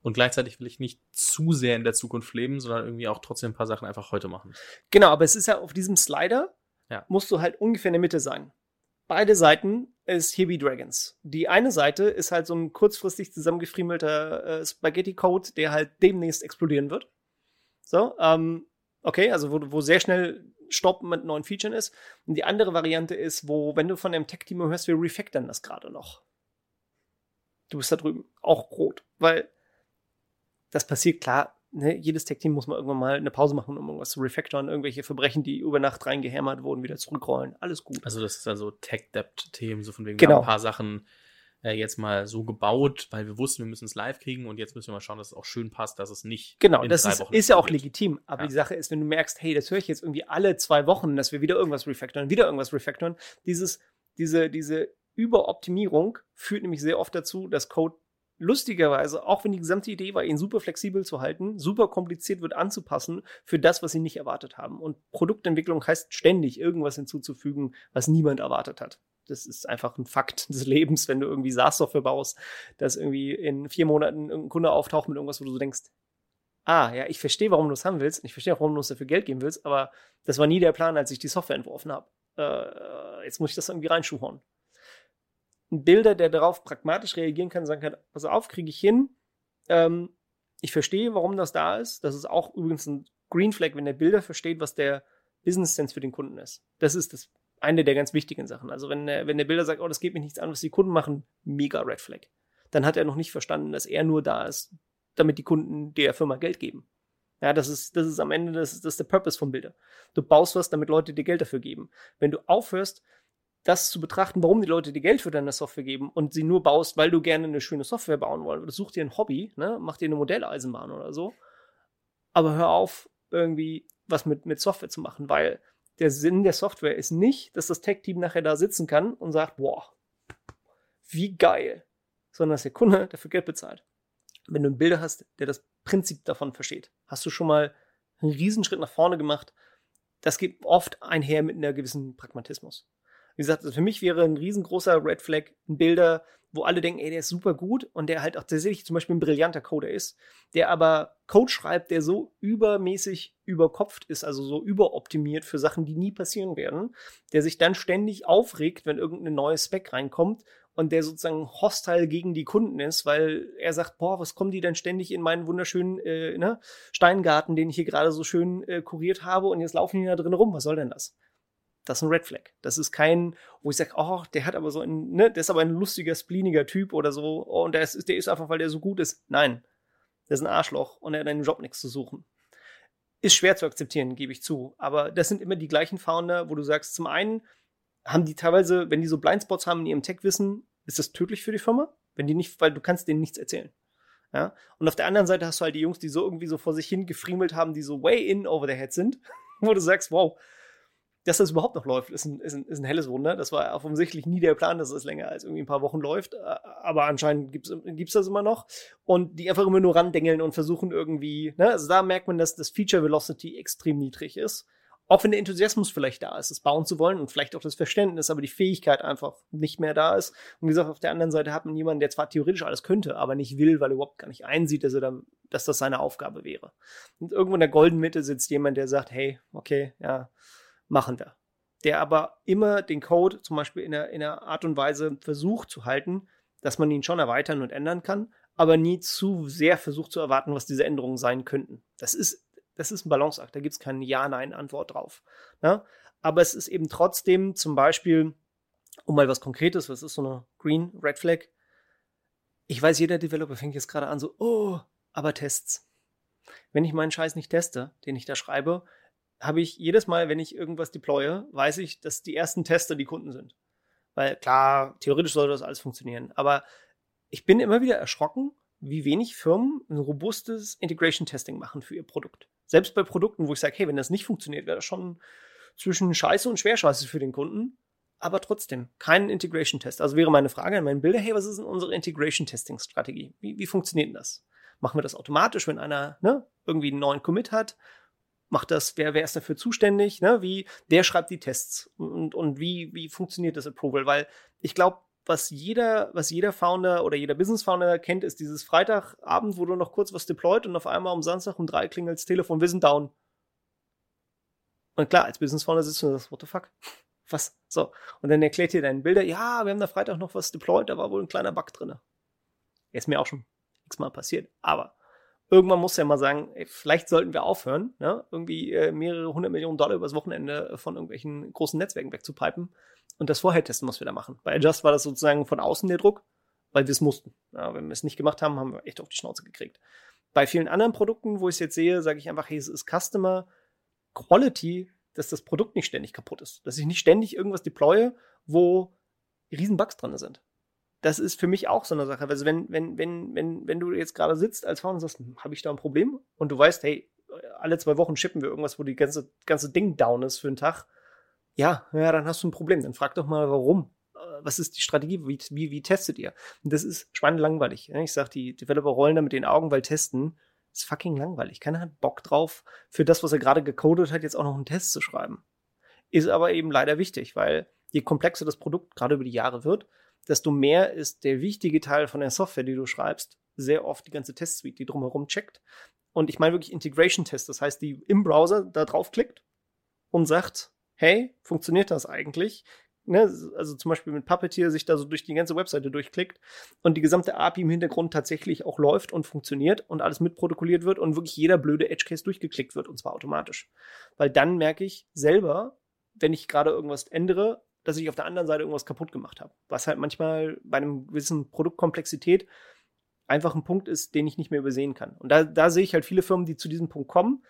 Und gleichzeitig will ich nicht zu sehr in der Zukunft leben, sondern irgendwie auch trotzdem ein paar Sachen einfach heute machen. Genau, aber es ist ja auf diesem Slider, ja. musst du halt ungefähr in der Mitte sein. Beide Seiten ist Here Be Dragons. Die eine Seite ist halt so ein kurzfristig zusammengefriemelter äh, Spaghetti-Code, der halt demnächst explodieren wird. So, ähm, okay, also wo, wo sehr schnell Stopp mit neuen Features ist. Und die andere Variante ist, wo, wenn du von dem Tech-Team hörst, wir refactoren das gerade noch. Du bist da drüben auch rot, weil das passiert klar. Ne, jedes Tech-Team muss mal irgendwann mal eine Pause machen, um irgendwas zu refactoren, irgendwelche Verbrechen, die über Nacht reingehämmert wurden, wieder zurückrollen. Alles gut. Also das ist also Tech-Debt-Themen, so von wegen Genau. ein paar Sachen äh, jetzt mal so gebaut, weil wir wussten, wir müssen es live kriegen und jetzt müssen wir mal schauen, dass es auch schön passt, dass es nicht Genau, das drei ist, Wochen ist ja auch legitim. Aber Ja. die Sache ist, wenn du merkst, hey, das höre ich jetzt irgendwie alle zwei Wochen, dass wir wieder irgendwas refactoren, wieder irgendwas refactoren, dieses, diese, diese Überoptimierung führt nämlich sehr oft dazu, dass Code lustigerweise, auch wenn die gesamte Idee war, ihn super flexibel zu halten, super kompliziert wird anzupassen für das, was sie nicht erwartet haben. Und Produktentwicklung heißt ständig irgendwas hinzuzufügen, was niemand erwartet hat. Das ist einfach ein Fakt des Lebens, wenn du irgendwie SaaS-Software baust, dass irgendwie in vier Monaten irgendein Kunde auftaucht mit irgendwas, wo du so denkst, ah, ja, ich verstehe, warum du es haben willst. Ich verstehe auch, warum du uns dafür Geld geben willst, aber das war nie der Plan, als ich die Software entworfen habe. Äh, jetzt muss ich das irgendwie reinschuhorn. Ein Bilder, der darauf pragmatisch reagieren kann, sagen kann, pass auf, kriege ich hin. Ähm, ich verstehe, warum das da ist. Das ist auch übrigens ein Green Flag, wenn der Bilder versteht, was der Business Sense für den Kunden ist. Das ist das eine der ganz wichtigen Sachen. Also wenn der, wenn der Bilder sagt, oh, das geht mich nichts an, was die Kunden machen, mega Red Flag. Dann hat er noch nicht verstanden, dass er nur da ist, damit die Kunden der Firma Geld geben. Ja, das ist, das ist am Ende, das ist, das ist der Purpose von Bilder. Du baust was, damit Leute dir Geld dafür geben. Wenn du aufhörst, das zu betrachten, warum die Leute dir Geld für deine Software geben und sie nur baust, weil du gerne eine schöne Software bauen wolltest, such dir ein Hobby, ne? mach dir eine Modelleisenbahn oder so. Aber hör auf, irgendwie was mit, mit Software zu machen, weil der Sinn der Software ist nicht, dass das Tech-Team nachher da sitzen kann und sagt, boah, wie geil, sondern dass der Kunde dafür Geld bezahlt. Wenn du einen Bilder hast, der das Prinzip davon versteht, hast du schon mal einen Riesenschritt nach vorne gemacht. Das geht oft einher mit einer gewissen Pragmatismus. Wie gesagt, also für mich wäre ein riesengroßer Red Flag ein Bilder, wo alle denken, ey, der ist super gut und der halt auch tatsächlich zum Beispiel ein brillanter Coder ist, der aber Code schreibt, der so übermäßig überkopft ist, also so überoptimiert für Sachen, die nie passieren werden, der sich dann ständig aufregt, wenn irgendein neues Spec reinkommt und der sozusagen hostile gegen die Kunden ist, weil er sagt, boah, was kommen die denn ständig in meinen wunderschönen äh, ne, Steingarten, den ich hier gerade so schön äh, kuriert habe und jetzt laufen die da drin rum, was soll denn das? Das ist ein Red Flag. Das ist kein, wo ich sage, oh, der hat aber so ein, ne, der ist aber ein lustiger, spleeniger Typ oder so, oh, und der ist, der ist einfach, weil der so gut ist. Nein. Der ist ein Arschloch und er hat in dem Job nichts zu suchen. Ist schwer zu akzeptieren, gebe ich zu. Aber das sind immer die gleichen Founder, wo du sagst, zum einen haben die teilweise, wenn die so Blindspots haben in ihrem Tech-Wissen, ist das tödlich für die Firma? Wenn die nicht, weil du kannst denen nichts erzählen. Ja? Und auf der anderen Seite hast du halt die Jungs, die so irgendwie so vor sich hin gefriemelt haben, die so way in over the head sind, wo du sagst, wow, dass das überhaupt noch läuft, ist ein, ist ein, ist ein helles Wunder. Das war offensichtlich nie der Plan, dass es länger als irgendwie ein paar Wochen läuft. Aber anscheinend gibt's gibt's das immer noch. Und die einfach immer nur randengeln und versuchen irgendwie, ne? also da merkt man, dass das Feature Velocity extrem niedrig ist. Auch wenn der Enthusiasmus vielleicht da ist, es bauen zu wollen und vielleicht auch das Verständnis, aber die Fähigkeit einfach nicht mehr da ist. Und wie gesagt, auf der anderen Seite hat man jemanden, der zwar theoretisch alles könnte, aber nicht will, weil er überhaupt gar nicht einsieht, dass, er dann, dass das seine Aufgabe wäre. Und irgendwo in der goldenen Mitte sitzt jemand, der sagt, hey, okay, ja, machen wir. Der aber immer den Code zum Beispiel in einer, in einer Art und Weise versucht zu halten, dass man ihn schon erweitern und ändern kann, aber nie zu sehr versucht zu erwarten, was diese Änderungen sein könnten. Das ist, das ist ein Balanceakt, da gibt es keine Ja-Nein-Antwort drauf. Ne? Aber es ist eben trotzdem zum Beispiel, um mal was Konkretes, was ist so eine Green Red Flag? Ich weiß, jeder Developer fängt jetzt gerade an so, oh, aber Tests. Wenn ich meinen Scheiß nicht teste, den ich da schreibe, habe ich jedes Mal, wenn ich irgendwas deploye, weiß ich, dass die ersten Tester die Kunden sind. Weil klar, theoretisch sollte das alles funktionieren. Aber ich bin immer wieder erschrocken, wie wenig Firmen ein robustes Integration Testing machen für ihr Produkt. Selbst bei Produkten, wo ich sage, hey, wenn das nicht funktioniert, wäre das schon zwischen Scheiße und Schwerscheiße für den Kunden. Aber trotzdem, keinen Integration Test. Also wäre meine Frage an meinen Bilder, hey, was ist denn unsere Integration Testing Strategie? Wie, wie funktioniert denn das? Machen wir das automatisch, wenn einer ne, irgendwie einen neuen Commit hat? Macht das, wer, wer ist dafür zuständig, ne? Wie, wer schreibt die Tests und, und wie, wie funktioniert das Approval? Weil ich glaube, was jeder, was jeder Founder oder jeder Business Founder kennt, ist dieses Freitagabend, wo du noch kurz was deployt und auf einmal am Samstag um drei klingelt das Telefon, wir sind down. Und klar, als Business Founder sitzt du und sagst, what the fuck? Was? So. Und dann erklärt ihr deinen Bilder, ja, wir haben da Freitag noch was deployed, da war wohl ein kleiner Bug drin. Ist mir auch schon x-mal passiert. Aber irgendwann muss ja mal sagen, ey, vielleicht sollten wir aufhören, ne? irgendwie äh, mehrere hundert Millionen Dollar übers Wochenende von irgendwelchen großen Netzwerken wegzupipen und das vorher testen, was wir da machen. Bei Adjust war das sozusagen von außen der Druck, weil wir es mussten. Ja, wenn wir es nicht gemacht haben, haben wir echt auf die Schnauze gekriegt. Bei vielen anderen Produkten, wo ich es jetzt sehe, sage ich einfach, hey, es ist Customer Quality, dass das Produkt nicht ständig kaputt ist. Dass ich nicht ständig irgendwas deploye, wo riesen Bugs dran sind. Das ist für mich auch so eine Sache. Also wenn, wenn, wenn, wenn, wenn du jetzt gerade sitzt als Founder und sagst, hm, habe ich da ein Problem? Und du weißt, hey, alle zwei Wochen schippen wir irgendwas, wo die ganze, ganze Ding down ist für einen Tag. Ja, ja, dann hast du ein Problem. Dann frag doch mal, warum was ist die Strategie? Wie, wie, wie testet ihr? Und das ist spannend langweilig. Ich sage, die Developer rollen da mit den Augen, weil testen ist fucking langweilig. Keiner hat Bock drauf, für das, was er gerade gecodet hat, jetzt auch noch einen Test zu schreiben. Ist aber eben leider wichtig, weil je komplexer das Produkt gerade über die Jahre wird, desto mehr ist der wichtige Teil von der Software, die du schreibst, sehr oft die ganze Testsuite, die drumherum checkt. Und ich meine wirklich Integration-Tests, das heißt, die im Browser da draufklickt und sagt, hey, funktioniert das eigentlich? ne, also zum Beispiel mit Puppeteer sich da so durch die ganze Webseite durchklickt und die gesamte API im Hintergrund tatsächlich auch läuft und funktioniert und alles mitprotokolliert wird und wirklich jeder blöde Edge Case durchgeklickt wird und zwar automatisch. Weil dann merke ich selber, wenn ich gerade irgendwas ändere, dass ich auf der anderen Seite irgendwas kaputt gemacht habe. Was halt manchmal bei einem gewissen Produktkomplexität einfach ein Punkt ist, den ich nicht mehr übersehen kann. Und da, da sehe ich halt viele Firmen, die zu diesem Punkt kommen,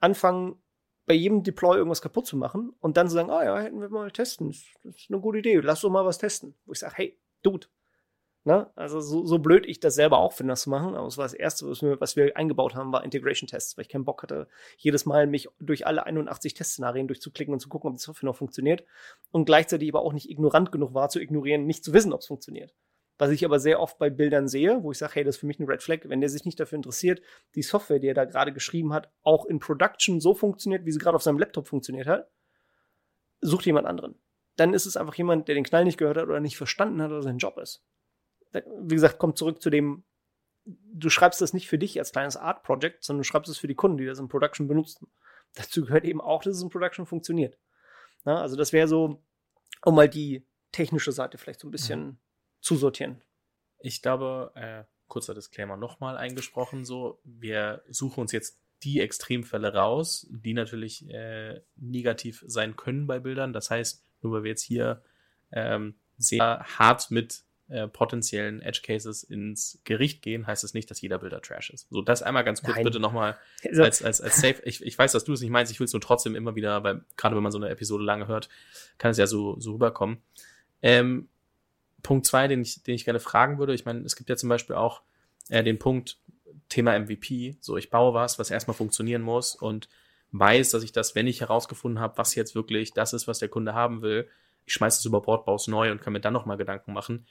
anfangen, bei jedem Deploy irgendwas kaputt zu machen und dann zu sagen, ah ja, hätten wir mal testen. Das ist eine gute Idee, lass doch mal was testen. Wo ich sage, hey, Dude. Ne? Also so, so blöd ich das selber auch finde, das zu machen, aber es war das Erste, was wir, was wir eingebaut haben, war Integration-Tests, weil ich keinen Bock hatte, jedes Mal mich durch alle 81 Testszenarien durchzuklicken und zu gucken, ob die Software noch funktioniert und gleichzeitig aber auch nicht ignorant genug war, zu ignorieren, nicht zu wissen, ob es funktioniert. Was ich aber sehr oft bei Bildern sehe, wo ich sage, hey, das ist für mich ein Red Flag, wenn der sich nicht dafür interessiert, die Software, die er da gerade geschrieben hat, auch in Production so funktioniert, wie sie gerade auf seinem Laptop funktioniert hat, sucht jemand anderen. Dann ist es einfach jemand, der den Knall nicht gehört hat oder nicht verstanden hat, oder sein Job ist. Wie gesagt, kommt zurück zu dem, du schreibst das nicht für dich als kleines Art Project, sondern du schreibst es für die Kunden, die das in Production benutzen. Dazu gehört eben auch, dass es in Production funktioniert. Na, also das wäre so, um mal die technische Seite vielleicht so ein bisschen mhm zusortieren. Ich glaube, äh, kurzer Disclaimer nochmal eingesprochen, so, wir suchen uns jetzt die Extremfälle raus, die natürlich äh, negativ sein können bei Bildern. Das heißt, nur weil wir jetzt hier ähm, sehr hart mit äh, potenziellen Edge Cases ins Gericht gehen, heißt es das nicht, dass jeder Bilder Trash ist. So, das einmal ganz kurz Nein. bitte nochmal also, als, als, als Safe. Ich, ich weiß, dass du es nicht meinst, ich will es nur trotzdem immer wieder, weil gerade wenn man so eine Episode lange hört, kann es ja so, so rüberkommen. Ähm, Punkt zwei, den ich, den ich gerne fragen würde, ich meine, es gibt ja zum Beispiel auch äh, den Punkt Thema MVP. So, ich baue was, was erstmal funktionieren muss und weiß, dass ich das, wenn ich herausgefunden habe, was jetzt wirklich das ist, was der Kunde haben will, ich schmeiße es über Bord, baue es neu und kann mir dann nochmal Gedanken machen.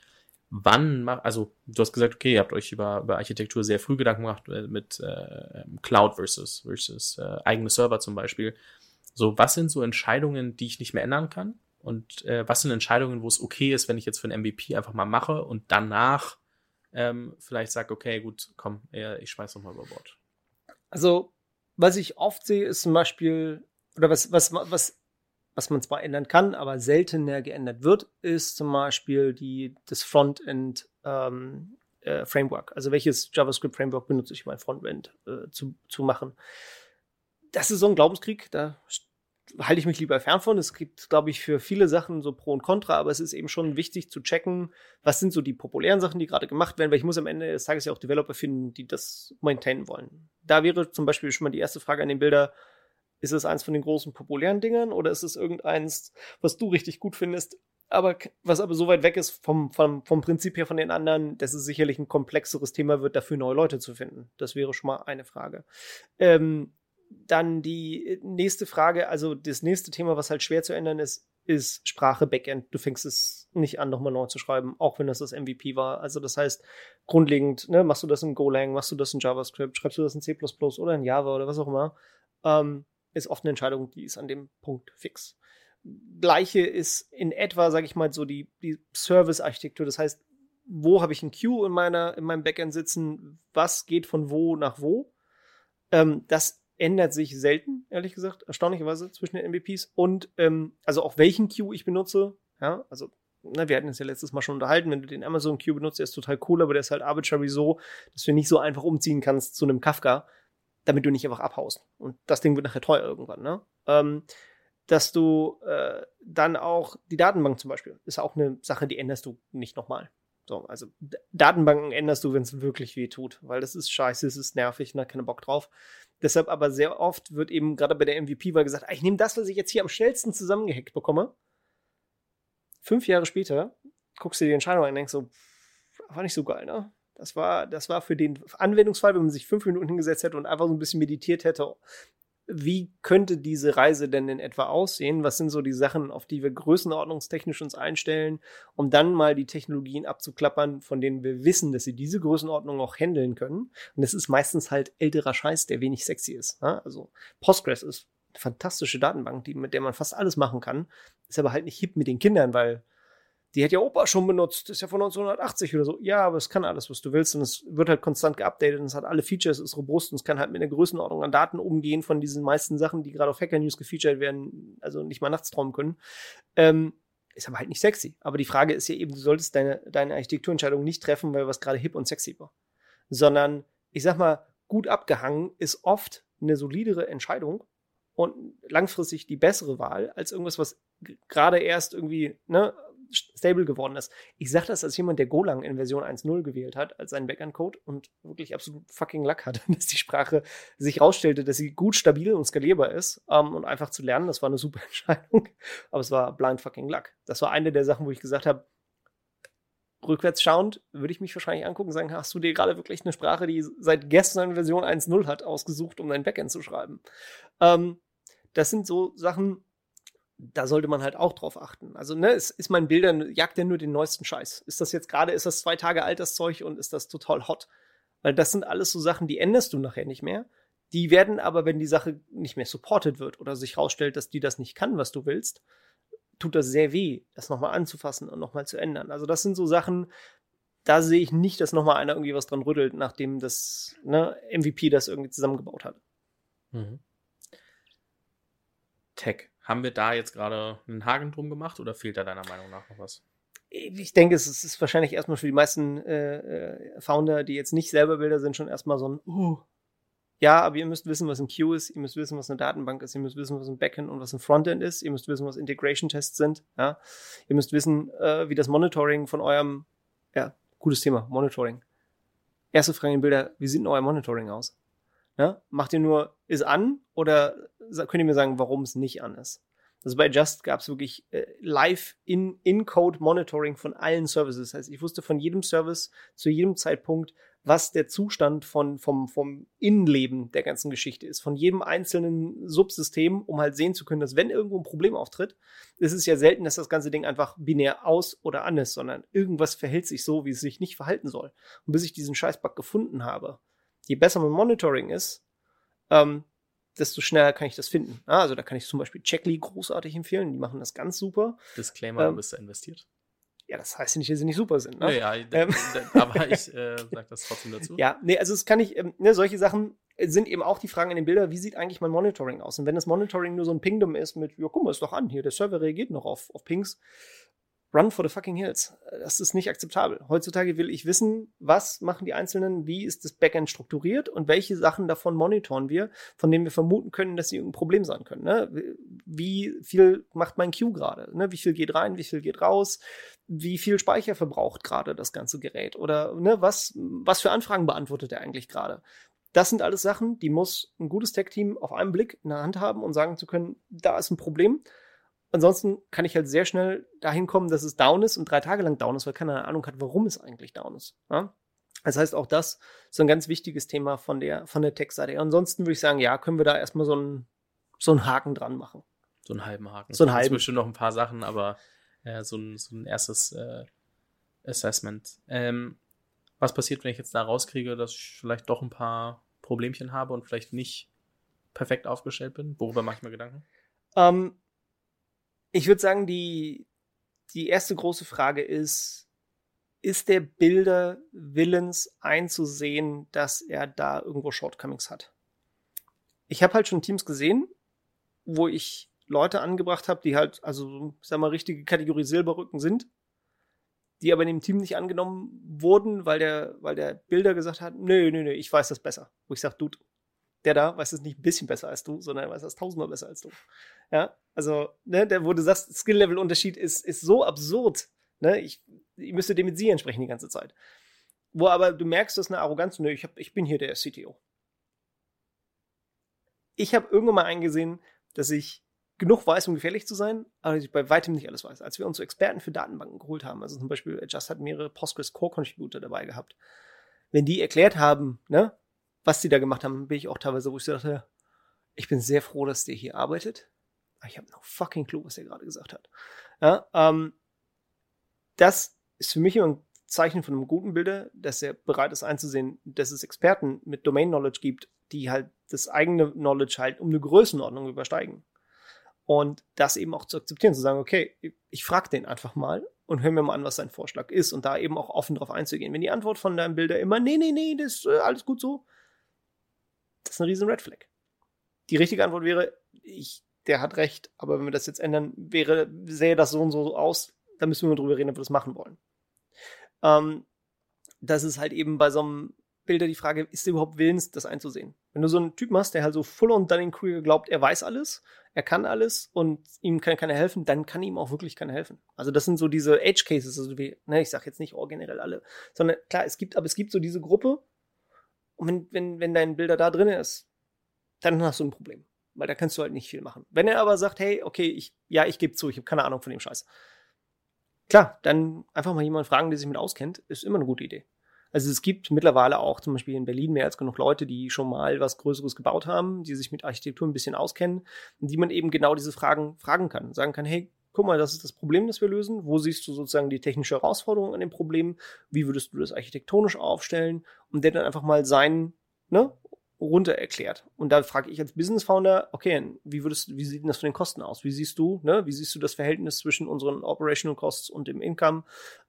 Wann also du hast gesagt, okay, ihr habt euch über, über Architektur sehr früh Gedanken gemacht äh, mit äh, Cloud versus, versus äh, eigene Server zum Beispiel. So, was sind so Entscheidungen, die ich nicht mehr ändern kann? Und äh, was sind Entscheidungen, wo es okay ist, wenn ich jetzt für ein MVP einfach mal mache und danach ähm, vielleicht sage, okay, gut, komm, ich schmeiß noch mal über Bord. Also, was ich oft sehe, ist zum Beispiel, oder was, was, was, was man zwar ändern kann, aber seltener geändert wird, ist zum Beispiel die, das Frontend ähm, äh, Framework. Also welches JavaScript Framework benutze ich, um ein Frontend äh, zu, zu machen. Das ist so ein Glaubenskrieg, da halte ich mich lieber fern von. Es gibt, glaube ich, für viele Sachen so Pro und Contra, aber es ist eben schon wichtig zu checken, was sind so die populären Sachen, die gerade gemacht werden, weil ich muss am Ende des Tages ja auch Developer finden, die das maintainen wollen. Da wäre zum Beispiel schon mal die erste Frage an den Bilder, ist es eins von den großen populären Dingern oder ist es irgendeins, was du richtig gut findest, aber was aber so weit weg ist vom, vom, vom Prinzip her von den anderen, dass es sicherlich ein komplexeres Thema wird, dafür neue Leute zu finden. Das wäre schon mal eine Frage. Ähm, dann die nächste Frage, also das nächste Thema, was halt schwer zu ändern ist, ist Sprache Backend. Du fängst es nicht an, nochmal neu zu schreiben, auch wenn das das MVP war. Also das heißt, grundlegend, ne, machst du das in Golang, machst du das in JavaScript, schreibst du das in C++ oder in Java oder was auch immer, ähm, ist oft eine Entscheidung, die ist an dem Punkt fix. Gleiche ist in etwa, sage ich mal, so die, die Service-Architektur. Das heißt, wo habe ich ein Queue in meiner in meinem Backend sitzen? Was geht von wo nach wo? Ähm, das ändert sich selten, ehrlich gesagt, erstaunlicherweise zwischen den MVPs und ähm, also auch welchen Queue ich benutze. Ja, also na, ne, wir hatten es ja letztes Mal schon unterhalten, wenn du den Amazon Queue benutzt, der ist total cool, aber der ist halt arbitrary so, dass du nicht so einfach umziehen kannst zu einem Kafka, damit du nicht einfach abhaust. Und das Ding wird nachher teuer irgendwann, ne? Ähm, dass du äh, dann auch die Datenbank zum Beispiel ist auch eine Sache, die änderst du nicht nochmal. So, also Datenbanken änderst du, wenn es wirklich weh tut, weil das ist scheiße, es ist nervig, ne, keine Bock drauf. Deshalb aber sehr oft wird eben gerade bei der MVP mal gesagt, ah, ich nehme das, was ich jetzt hier am schnellsten zusammengehackt bekomme. Fünf Jahre später guckst du dir die Entscheidung an und denkst so, war nicht so geil, ne? Das war, das war für den Anwendungsfall, wenn man sich fünf Minuten hingesetzt hätte und einfach so ein bisschen meditiert hätte, wie könnte diese Reise denn in etwa aussehen? Was sind so die Sachen, auf die wir größenordnungstechnisch uns einstellen, um dann mal die Technologien abzuklappern, von denen wir wissen, dass sie diese Größenordnung auch handeln können? Und das ist meistens halt älterer Scheiß, der wenig sexy ist. Ne? Also Postgres ist eine fantastische Datenbank, die, mit der man fast alles machen kann, ist aber halt nicht hip mit den Kindern, weil die hat ja Opa schon benutzt, ist ja von 1980 oder so. Ja, aber es kann alles, was du willst und es wird halt konstant geupdatet und es hat alle Features, ist robust und es kann halt mit einer Größenordnung an Daten umgehen von diesen meisten Sachen, die gerade auf Hacker News gefeatured werden, also nicht mal nachts träumen können. Ähm, ist aber halt nicht sexy. Aber die Frage ist ja eben, du solltest deine, deine Architekturentscheidung nicht treffen, weil was gerade hip und sexy war. Sondern, ich sag mal, gut abgehangen ist oft eine solidere Entscheidung und langfristig die bessere Wahl als irgendwas, was gerade erst irgendwie, ne, stable geworden ist. Ich sage das als jemand, der Golang in Version 1.0 gewählt hat, als seinen Backend-Code und wirklich absolut fucking Luck hatte, dass die Sprache sich rausstellte, dass sie gut stabil und skalierbar ist ähm, und einfach zu lernen, das war eine super Entscheidung. Aber es war blind fucking Luck. Das war eine der Sachen, wo ich gesagt habe, rückwärts schauend würde ich mich wahrscheinlich angucken und sagen, hast du dir gerade wirklich eine Sprache, die seit gestern Version 1.0 hat, ausgesucht, um dein Backend zu schreiben? Ähm, das sind so Sachen, da sollte man halt auch drauf achten. Also, ne, ist, ist mein Bilder, jagt der nur den neuesten Scheiß? Ist das jetzt gerade, ist das zwei Tage altes Zeug und ist das total hot? Weil das sind alles so Sachen, die änderst du nachher nicht mehr. Die werden aber, wenn die Sache nicht mehr supported wird oder sich rausstellt, dass die das nicht kann, was du willst, tut das sehr weh, das nochmal anzufassen und nochmal zu ändern. Also, das sind so Sachen, da sehe ich nicht, dass nochmal einer irgendwie was dran rüttelt, nachdem das ne, MVP das irgendwie zusammengebaut hat. Mhm. Tech. Haben wir da jetzt gerade einen Haken drum gemacht oder fehlt da deiner Meinung nach noch was? Ich denke, es ist wahrscheinlich erstmal für die meisten äh, äh, Founder, die jetzt nicht selber Bilder sind, schon erstmal so ein, uh, ja, aber ihr müsst wissen, was ein Queue ist, ihr müsst wissen, was eine Datenbank ist, ihr müsst wissen, was ein Backend und was ein Frontend ist, ihr müsst wissen, was Integration-Tests sind, ja. Ihr müsst wissen, äh, wie das Monitoring von eurem, ja, gutes Thema, Monitoring. Erste Frage in Bilder, wie sieht denn euer Monitoring aus? Ja? Macht ihr nur, ist an oder könnt ihr mir sagen, warum es nicht an ist? Also bei Just gab es wirklich äh, live in, in-Code Monitoring von allen Services. Das heißt, ich wusste von jedem Service zu jedem Zeitpunkt, was der Zustand von, vom, vom Innenleben der ganzen Geschichte ist, von jedem einzelnen Subsystem, um halt sehen zu können, dass wenn irgendwo ein Problem auftritt, ist es ja selten, dass das ganze Ding einfach binär aus oder an ist, sondern irgendwas verhält sich so, wie es sich nicht verhalten soll. Und bis ich diesen Scheißbug gefunden habe, je besser mein Monitoring ist, ähm, desto schneller kann ich das finden. Also da kann ich zum Beispiel Checkly großartig empfehlen. Die machen das ganz super. Disclaimer, ähm, du bist da investiert. Ja, das heißt nicht, dass sie nicht super sind. Ne? Ja, ja ähm, aber ich äh, sage das trotzdem dazu. Ja, nee, also es kann ich, ähm, ne, solche Sachen sind eben auch die Fragen in den Bildern, wie sieht eigentlich mein Monitoring aus? Und wenn das Monitoring nur so ein Pingdom ist mit, ja, guck mal, ist doch an, hier, der Server reagiert noch auf, auf Pings, Run for the fucking hills. Das ist nicht akzeptabel. Heutzutage will ich wissen, was machen die Einzelnen, wie ist das Backend strukturiert und welche Sachen davon monitoren wir, von denen wir vermuten können, dass sie ein Problem sein können. Ne? Wie viel macht mein Queue gerade? Ne? Wie viel geht rein, wie viel geht raus? Wie viel Speicher verbraucht gerade das ganze Gerät? Oder ne, was, was für Anfragen beantwortet er eigentlich gerade? Das sind alles Sachen, die muss ein gutes Tech-Team auf einen Blick in der Hand haben und sagen zu können, da ist ein Problem ansonsten kann ich halt sehr schnell dahin kommen, dass es down ist und drei Tage lang down ist, weil keiner eine Ahnung hat, warum es eigentlich down ist. Ja? Das heißt, auch das ist ein ganz wichtiges Thema von der, von der Tech-Seite. Ansonsten würde ich sagen, ja, können wir da erstmal so einen, so einen Haken dran machen. So einen halben Haken. So einen halben. bestimmt noch ein paar Sachen, aber äh, so, ein, so ein erstes äh, Assessment. Ähm, was passiert, wenn ich jetzt da rauskriege, dass ich vielleicht doch ein paar Problemchen habe und vielleicht nicht perfekt aufgestellt bin? Worüber mache ich mir Gedanken? Ähm, ich würde sagen, die, die erste große Frage ist, ist der Bilder willens einzusehen, dass er da irgendwo Shortcomings hat? ich habe halt schon Teams gesehen, wo ich Leute angebracht habe, die halt, also, sag mal, richtige Kategorie Silberrücken sind, die aber in dem Team nicht angenommen wurden, weil der, weil der Bilder gesagt hat, nö, nö, nö, ich weiß das besser. Wo ich sage, Dude, der da weiß es nicht ein bisschen besser als du, sondern er weiß das tausendmal besser als du. Ja, also, ne, der, wo du sagst, Skill-Level-Unterschied ist, ist so absurd. Ne, ich, ich müsste dem mit sie entsprechen die ganze Zeit. Wo aber du merkst, das ist eine Arroganz, nö, ich, hab, ich bin hier der CTO. Ich habe irgendwann mal eingesehen, dass ich genug weiß, um gefährlich zu sein, aber ich bei weitem nicht alles weiß. Als wir uns so Experten für Datenbanken geholt haben, also zum Beispiel Just hat mehrere Postgres Core Contributor dabei gehabt. Wenn die erklärt haben, ne, was die da gemacht haben, bin ich auch teilweise, wo ich dachte, ich bin sehr froh, dass der hier arbeitet. Ich habe no fucking Clue, was er gerade gesagt hat. Ja, ähm, das ist für mich immer ein Zeichen von einem guten Bilder, dass er bereit ist einzusehen, dass es Experten mit Domain Knowledge gibt, die halt das eigene Knowledge halt um eine Größenordnung übersteigen. Und das eben auch zu akzeptieren, zu sagen, okay, ich frage den einfach mal und hör mir mal an, was sein Vorschlag ist und da eben auch offen drauf einzugehen. Wenn die Antwort von deinem Bilder immer, nee, nee, nee, das ist äh, alles gut so, das ist eine riesen Red Flag. Die richtige Antwort wäre, ich, der hat recht, aber wenn wir das jetzt ändern, wäre, sähe das so und so aus, dann müssen wir drüber reden, ob wir das machen wollen. Ähm, das ist halt eben bei so einem Bilder die Frage, ist er überhaupt willens, das einzusehen? Wenn du so einen Typen hast, der halt so full und dann in Krieger glaubt, er weiß alles, er kann alles und ihm kann keiner helfen, dann kann ihm auch wirklich keiner helfen. Also das sind so diese Edge Cases, also wie, ne, ich sag jetzt nicht oh, generell alle, sondern klar, es gibt, aber es gibt so diese Gruppe und wenn, wenn, wenn dein Bilder da drin ist, dann hast du ein Problem. Weil da kannst du halt nicht viel machen. Wenn er aber sagt, hey, okay, ich, ja, ich gebe zu, ich habe keine Ahnung von dem Scheiß. Klar, dann einfach mal jemanden fragen, der sich mit auskennt, ist immer eine gute Idee. Also es gibt mittlerweile auch zum Beispiel in Berlin mehr als genug Leute, die schon mal was Größeres gebaut haben, die sich mit Architektur ein bisschen auskennen und die man eben genau diese Fragen fragen kann. Sagen kann, hey, guck mal, das ist das Problem, das wir lösen. Wo siehst du sozusagen die technische Herausforderung an dem Problem? Wie würdest du das architektonisch aufstellen? Und der dann einfach mal sein, ne, runter erklärt. Und da frage ich als Business Founder, okay, wie würdest wie sieht denn das von den Kosten aus? Wie siehst du, ne, wie siehst du das Verhältnis zwischen unseren Operational Costs und dem Income?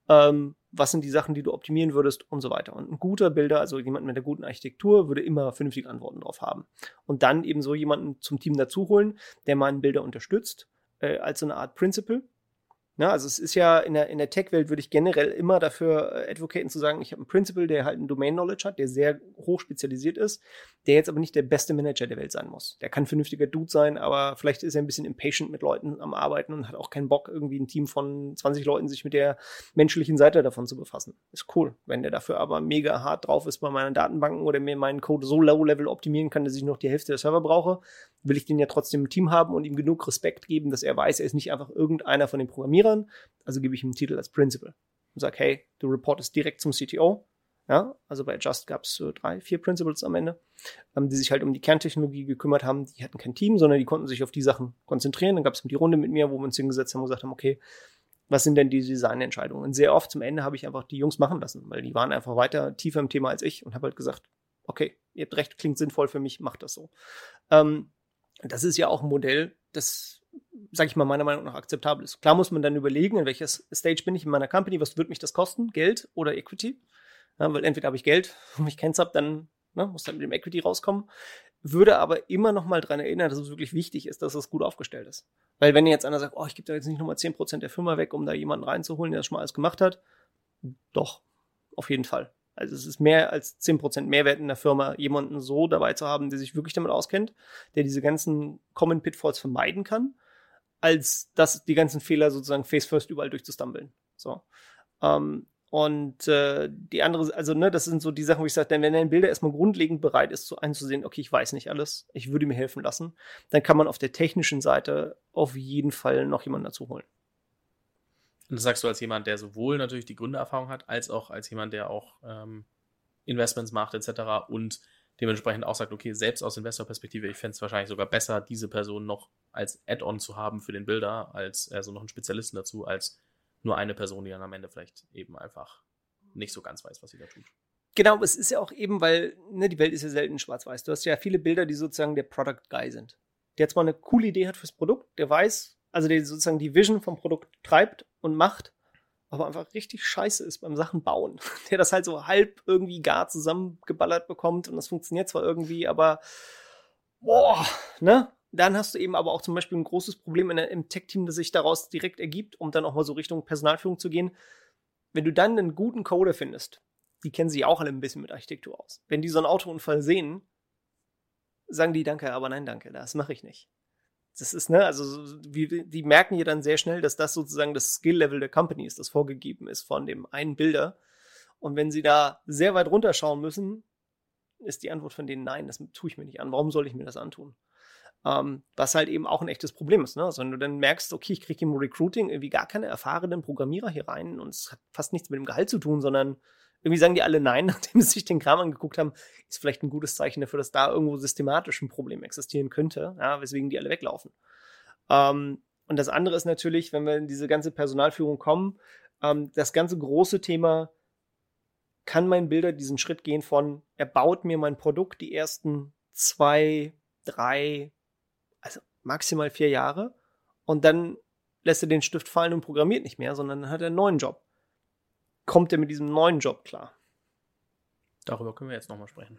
Ähm, was sind die Sachen, die du optimieren würdest und so weiter. Und ein guter Bilder, also jemand mit einer guten Architektur, würde immer vernünftige Antworten drauf haben. Und dann eben so jemanden zum Team dazu holen, der meinen Bilder unterstützt, äh, als so eine Art Principle Ne, also es ist ja in der, in der Tech-Welt würde ich generell immer dafür äh, advocaten zu sagen, ich habe einen Principal, der halt ein Domain-Knowledge hat, der sehr hoch spezialisiert ist, der jetzt aber nicht der beste Manager der Welt sein muss. Der kann ein vernünftiger Dude sein, aber vielleicht ist er ein bisschen impatient mit Leuten am Arbeiten und hat auch keinen Bock, irgendwie ein Team von 20 Leuten sich mit der menschlichen Seite davon zu befassen. Ist cool. Wenn der dafür aber mega hart drauf ist bei meinen Datenbanken oder mir meinen Code so low-level optimieren kann, dass ich noch die Hälfte der Server brauche, will ich den ja trotzdem im Team haben und ihm genug Respekt geben, dass er weiß, er ist nicht einfach irgendeiner von den Programmierern. Also gebe ich ihm einen Titel als Principal und sage, hey, du reportest direkt zum CTO. Ja, also bei Just gab es so drei, vier Principals am Ende, ähm, die sich halt um die Kerntechnologie gekümmert haben. Die hatten kein Team, sondern die konnten sich auf die Sachen konzentrieren. Dann gab es die Runde mit mir, wo wir uns hingesetzt haben und gesagt haben, okay, was sind denn die Designentscheidungen? Und sehr oft zum Ende habe ich einfach die Jungs machen lassen, weil die waren einfach weiter tiefer im Thema als ich und habe halt gesagt, okay, ihr habt recht, klingt sinnvoll für mich, macht das so. Ähm, das ist ja auch ein Modell, das, sage ich mal, meiner Meinung nach akzeptabel ist. Klar muss man dann überlegen, in welcher Stage bin ich in meiner Company, was wird mich das kosten, Geld oder Equity? Ja, weil entweder habe ich Geld, wenn ich keins habe, dann ne, muss dann mit dem Equity rauskommen. Würde aber immer noch mal dran erinnern, dass es wirklich wichtig ist, dass es gut aufgestellt ist. Weil wenn jetzt einer sagt, oh, ich gebe da jetzt nicht nochmal 10% der Firma weg, um da jemanden reinzuholen, der das schon mal alles gemacht hat, doch, auf jeden Fall. Also es ist mehr als 10% Mehrwert in der Firma, jemanden so dabei zu haben, der sich wirklich damit auskennt, der diese ganzen Common Pitfalls vermeiden kann, als dass die ganzen Fehler sozusagen face first überall durchzustumbeln. So. Ähm, und äh, die andere, also ne, das sind so die Sachen, wo ich sage, denn wenn ein Bilder erstmal grundlegend bereit ist, so einzusehen, okay, ich weiß nicht alles, ich würde mir helfen lassen, dann kann man auf der technischen Seite auf jeden Fall noch jemanden dazu holen. Und das sagst du als jemand, der sowohl natürlich die Gründererfahrung hat, als auch als jemand, der auch ähm, Investments macht, etc. und dementsprechend auch sagt, okay, selbst aus Investorperspektive, ich fände es wahrscheinlich sogar besser, diese Person noch als Add-on zu haben für den Bilder, als also noch einen Spezialisten dazu, als nur eine Person, die dann am Ende vielleicht eben einfach nicht so ganz weiß, was sie da tut. Genau, es ist ja auch eben, weil ne, die Welt ist ja selten schwarz-weiß. Du hast ja viele Bilder, die sozusagen der Product Guy sind. Der jetzt mal eine coole Idee hat fürs Produkt, der weiß, also der sozusagen die Vision vom Produkt treibt und macht, aber einfach richtig scheiße ist beim Sachen bauen. Der das halt so halb irgendwie gar zusammengeballert bekommt und das funktioniert zwar irgendwie, aber boah, ne? Dann hast du eben aber auch zum Beispiel ein großes Problem in, im Tech-Team, das sich daraus direkt ergibt, um dann auch mal so Richtung Personalführung zu gehen. Wenn du dann einen guten Coder findest, die kennen sich auch alle ein bisschen mit Architektur aus. Wenn die so einen Autounfall sehen, sagen die Danke, aber nein, danke, das mache ich nicht. Das ist, ne, also wie, die merken ja dann sehr schnell, dass das sozusagen das Skill-Level der Company ist, das vorgegeben ist von dem einen Bilder. Und wenn sie da sehr weit runterschauen müssen, ist die Antwort von denen nein, das tue ich mir nicht an. Warum soll ich mir das antun? Ähm, was halt eben auch ein echtes Problem ist. Ne? Also wenn du dann merkst, okay, ich kriege im Recruiting irgendwie gar keine erfahrenen Programmierer hier rein und es hat fast nichts mit dem Gehalt zu tun, sondern irgendwie sagen die alle nein, nachdem sie sich den Kram angeguckt haben, ist vielleicht ein gutes Zeichen dafür, dass da irgendwo systematisch ein Problem existieren könnte, ja, weswegen die alle weglaufen. Ähm, und das andere ist natürlich, wenn wir in diese ganze Personalführung kommen, ähm, das ganze große Thema, kann mein Bilder diesen Schritt gehen von, er baut mir mein Produkt die ersten zwei, drei, also maximal vier Jahre und dann lässt er den Stift fallen und programmiert nicht mehr, sondern dann hat er einen neuen Job. Kommt er mit diesem neuen Job klar? Darüber können wir jetzt nochmal sprechen.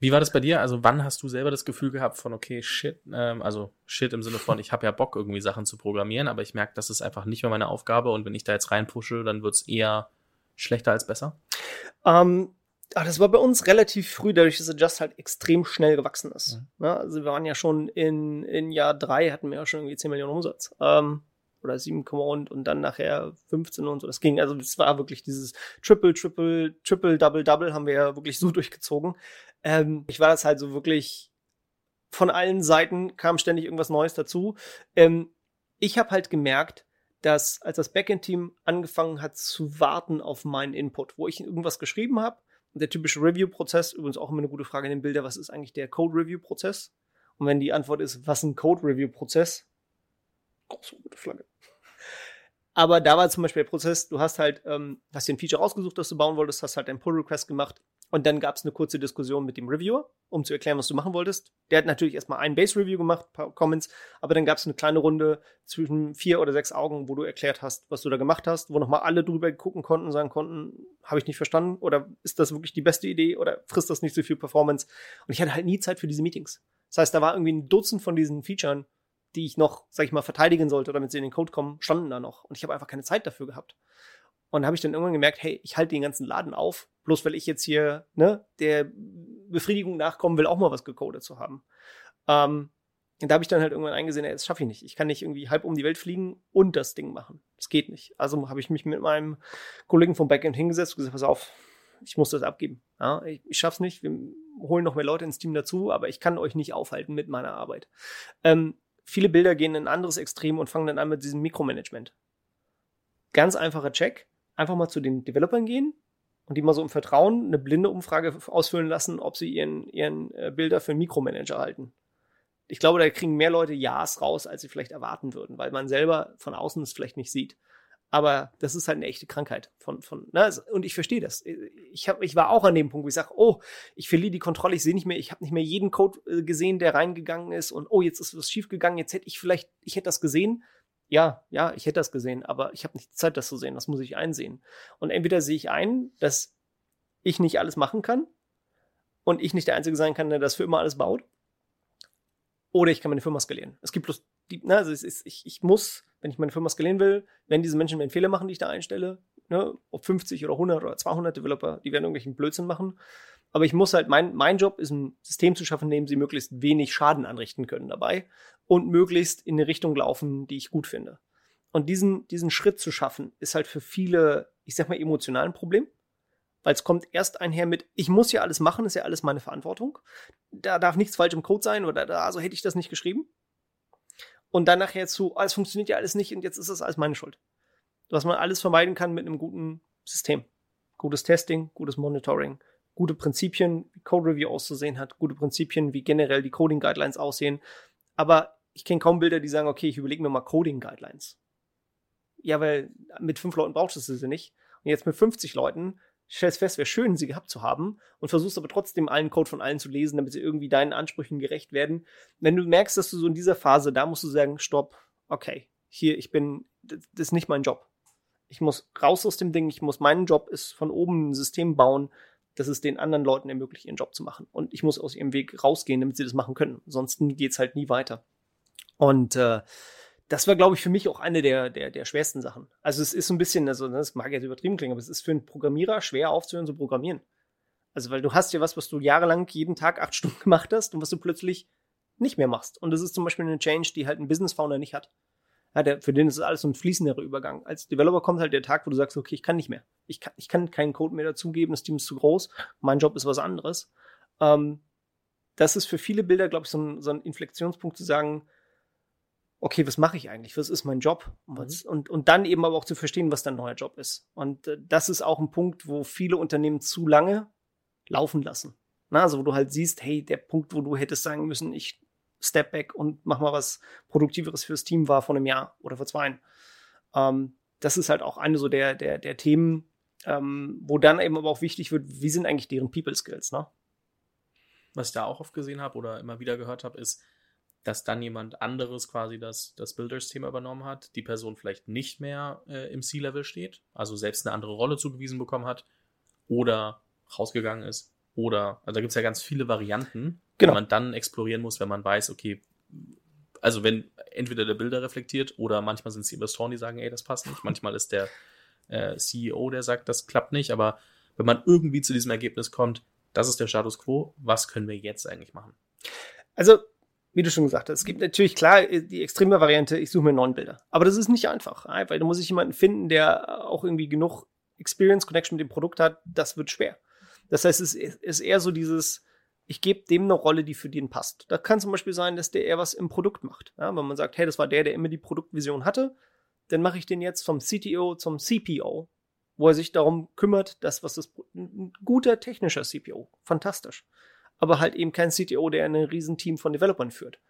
Wie war das bei dir? Also wann hast du selber das Gefühl gehabt von, okay, shit, ähm, also shit im Sinne von, ich habe ja Bock, irgendwie Sachen zu programmieren, aber ich merke, das ist einfach nicht mehr meine Aufgabe und wenn ich da jetzt reinpushe, dann wird es eher schlechter als besser? Ähm, ach, das war bei uns relativ früh, dadurch, dass Adjust halt extrem schnell gewachsen ist. Mhm. Ja, also wir waren ja schon in, in Jahr drei, hatten wir ja schon irgendwie 10 Millionen Umsatz. Ähm, oder 7, und, und dann nachher 15 und so. Das ging, also das war wirklich dieses Triple, Triple, Triple, Double, Double haben wir ja wirklich so durchgezogen. Ähm, ich war das halt so wirklich von allen Seiten kam ständig irgendwas Neues dazu. Ähm, ich habe halt gemerkt, dass als das Backend-Team angefangen hat zu warten auf meinen Input, wo ich irgendwas geschrieben habe, der typische Review-Prozess, übrigens auch immer eine gute Frage in den Bilder, was ist eigentlich der Code-Review-Prozess? Und wenn die Antwort ist, was ein Code-Review-Prozess? Große rote Flagge. Aber da war zum Beispiel der Prozess, du hast halt, ähm, hast dir ein Feature rausgesucht, das du bauen wolltest, hast halt einen Pull-Request gemacht und dann gab es eine kurze Diskussion mit dem Reviewer, um zu erklären, was du machen wolltest. Der hat natürlich erstmal ein Base-Review gemacht, paar Comments, aber dann gab es eine kleine Runde zwischen vier oder sechs Augen, wo du erklärt hast, was du da gemacht hast, wo nochmal alle drüber gucken konnten, sagen konnten, habe ich nicht verstanden oder ist das wirklich die beste Idee oder frisst das nicht so viel Performance? Und ich hatte halt nie Zeit für diese Meetings. Das heißt, da war irgendwie ein Dutzend von diesen Features, die ich noch, sag ich mal, verteidigen sollte, damit sie in den Code kommen, standen da noch. Und ich habe einfach keine Zeit dafür gehabt. Und habe ich dann irgendwann gemerkt, hey, ich halte den ganzen Laden auf, bloß weil ich jetzt hier ne, der Befriedigung nachkommen will, auch mal was gecodet zu haben. Ähm, und da habe ich dann halt irgendwann eingesehen, ey, das schaffe ich nicht. Ich kann nicht irgendwie halb um die Welt fliegen und das Ding machen. Das geht nicht. Also habe ich mich mit meinem Kollegen vom Backend hingesetzt und gesagt, pass auf, ich muss das abgeben. Ja, ich, ich schaff's nicht. Wir holen noch mehr Leute ins Team dazu, aber ich kann euch nicht aufhalten mit meiner Arbeit. Ähm, viele Bilder gehen in ein anderes Extrem und fangen dann an mit diesem Mikromanagement. Ganz einfacher Check einfach mal zu den Developern gehen und die mal so im Vertrauen eine blinde Umfrage ausfüllen lassen, ob sie ihren, ihren äh, Bilder für einen Mikromanager halten. Ich glaube, da kriegen mehr Leute Ja's raus, als sie vielleicht erwarten würden, weil man selber von außen es vielleicht nicht sieht. Aber das ist halt eine echte Krankheit von, von, ne? Und ich verstehe das. Ich, hab, ich war auch an dem Punkt, wo ich sage, oh, ich verliere die Kontrolle, ich sehe nicht mehr, ich habe nicht mehr jeden Code äh, gesehen, der reingegangen ist und oh, jetzt ist was schiefgegangen, jetzt hätte ich vielleicht, ich hätte das gesehen, ja, ja, ich hätte das gesehen, aber ich habe nicht Zeit, das zu sehen. Das muss ich einsehen. Und entweder sehe ich ein, dass ich nicht alles machen kann und ich nicht der Einzige sein kann, der das für immer alles baut. Oder ich kann meine Firma skalieren. Es gibt bloß die, ne, also es ist, ich, ich muss, wenn ich meine Firma skalieren will, wenn diese Menschen einen Fehler machen, die ich da einstelle, ne, ob 50 oder 100 oder 200 Developer, die werden irgendwelchen Blödsinn machen. Aber ich muss halt, mein, mein Job ist ein System zu schaffen, in dem sie möglichst wenig Schaden anrichten können dabei und möglichst in eine Richtung laufen, die ich gut finde. Und diesen, diesen Schritt zu schaffen, ist halt für viele, ich sag mal, emotional ein Problem. Weil es kommt erst einher mit, ich muss ja alles machen, ist ja alles meine Verantwortung. Da darf nichts falsch im Code sein oder da, also hätte ich das nicht geschrieben. Und dann nachher zu, oh, es funktioniert ja alles nicht und jetzt ist das alles meine Schuld. Was man alles vermeiden kann mit einem guten System. Gutes Testing, gutes Monitoring, gute Prinzipien, wie Code Review auszusehen hat, gute Prinzipien, wie generell die Coding Guidelines aussehen. Aber ich kenne kaum Bilder, die sagen, okay, ich überlege mir mal Coding Guidelines. Ja, weil mit fünf Leuten brauchst du sie nicht. Und jetzt mit 50 Leuten stellst fest, wäre schön, sie gehabt zu haben und versuchst aber trotzdem allen Code von allen zu lesen, damit sie irgendwie deinen Ansprüchen gerecht werden. Wenn du merkst, dass du so in dieser Phase, da musst du sagen, stopp, okay, hier, ich bin, das ist nicht mein Job. Ich muss raus aus dem Ding, ich muss, mein Job ist von oben ein System bauen, dass es den anderen Leuten ermöglicht, ihren Job zu machen. Und ich muss aus ihrem Weg rausgehen, damit sie das machen können. Ansonsten geht's halt nie weiter. Und äh, das war, glaube ich, für mich auch eine der, der, der schwersten Sachen. Also es ist so ein bisschen, also das mag jetzt übertrieben klingen, aber es ist für einen Programmierer schwer aufzuhören zu programmieren. Also weil du hast ja was, was du jahrelang jeden Tag acht Stunden gemacht hast und was du plötzlich nicht mehr machst. Und das ist zum Beispiel eine Change, die halt ein Business Founder nicht hat. Ja, der, für den ist es alles so ein fließenderer Übergang. Als Developer kommt halt der Tag, wo du sagst, okay, ich kann nicht mehr. Ich kann, ich kann keinen Code mehr dazugeben, das Team ist zu groß, mein Job ist was anderes. Ähm, das ist für viele Bilder, glaube ich, so ein, so ein Inflektionspunkt zu sagen, okay, was mache ich eigentlich? Was ist mein Job? Und, was, mhm. und, und dann eben aber auch zu verstehen, was dein neuer Job ist. Und äh, das ist auch ein Punkt, wo viele Unternehmen zu lange laufen lassen. Na, also wo du halt siehst, hey, der Punkt, wo du hättest sagen müssen, ich step back und mach mal was Produktiveres fürs Team war vor einem Jahr oder vor zwei. Ähm, das ist halt auch eine so der, der, der Themen, ähm, wo dann eben aber auch wichtig wird, wie sind eigentlich deren People Skills, ne? Was ich da auch oft gesehen habe oder immer wieder gehört habe, ist, dass dann jemand anderes quasi das, das Builders-Thema übernommen hat, die Person vielleicht nicht mehr äh, im C-Level steht, also selbst eine andere Rolle zugewiesen bekommen hat oder rausgegangen ist oder, also da gibt es ja ganz viele Varianten, genau. die man dann explorieren muss, wenn man weiß, okay, also wenn entweder der Bilder reflektiert oder manchmal sind es die Investoren, die sagen, ey, das passt nicht, manchmal ist der äh, CEO, der sagt, das klappt nicht, aber wenn man irgendwie zu diesem Ergebnis kommt, das ist der Status quo, was können wir jetzt eigentlich machen? Also wie du schon gesagt hast, es gibt natürlich klar die extreme Variante, ich suche mir neun Bilder. Aber das ist nicht einfach, weil da muss ich jemanden finden, der auch irgendwie genug Experience Connection mit dem Produkt hat. Das wird schwer. Das heißt, es ist eher so dieses, ich gebe dem eine Rolle, die für den passt. Das kann zum Beispiel sein, dass der eher was im Produkt macht. Ja, wenn man sagt, hey, das war der, der immer die Produktvision hatte, dann mache ich den jetzt vom CTO zum CPO, wo er sich darum kümmert, dass was das ein guter technischer CPO, fantastisch aber halt eben kein CTO, der ein Riesenteam von Developern führt.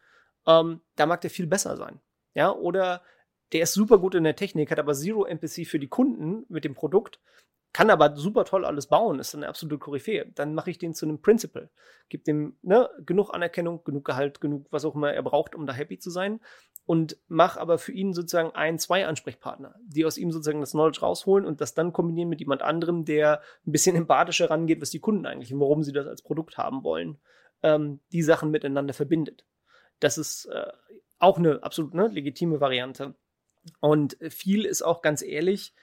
Ähm, da mag der viel besser sein. Ja, oder der ist super gut in der Technik, hat aber zero Empathy für die Kunden mit dem Produkt, kann aber super toll alles bauen, ist eine absolute Koryphäe. Dann mache ich den zu einem Principal. Gib dem ne, genug Anerkennung, genug Gehalt, genug was auch immer er braucht, um da happy zu sein und mach aber für ihn sozusagen ein, zwei Ansprechpartner, die aus ihm sozusagen das Knowledge rausholen und das dann kombinieren mit jemand anderem, der ein bisschen empathischer rangeht, was die Kunden eigentlich und warum sie das als Produkt haben wollen, ähm, die Sachen miteinander verbindet. Das ist äh, auch eine absolut ne, legitime Variante. Und viel ist auch ganz ehrlich,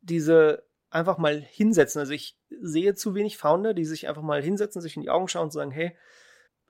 diese einfach mal hinsetzen. Also ich sehe zu wenig Founder, die sich einfach mal hinsetzen, sich in die Augen schauen und sagen, hey,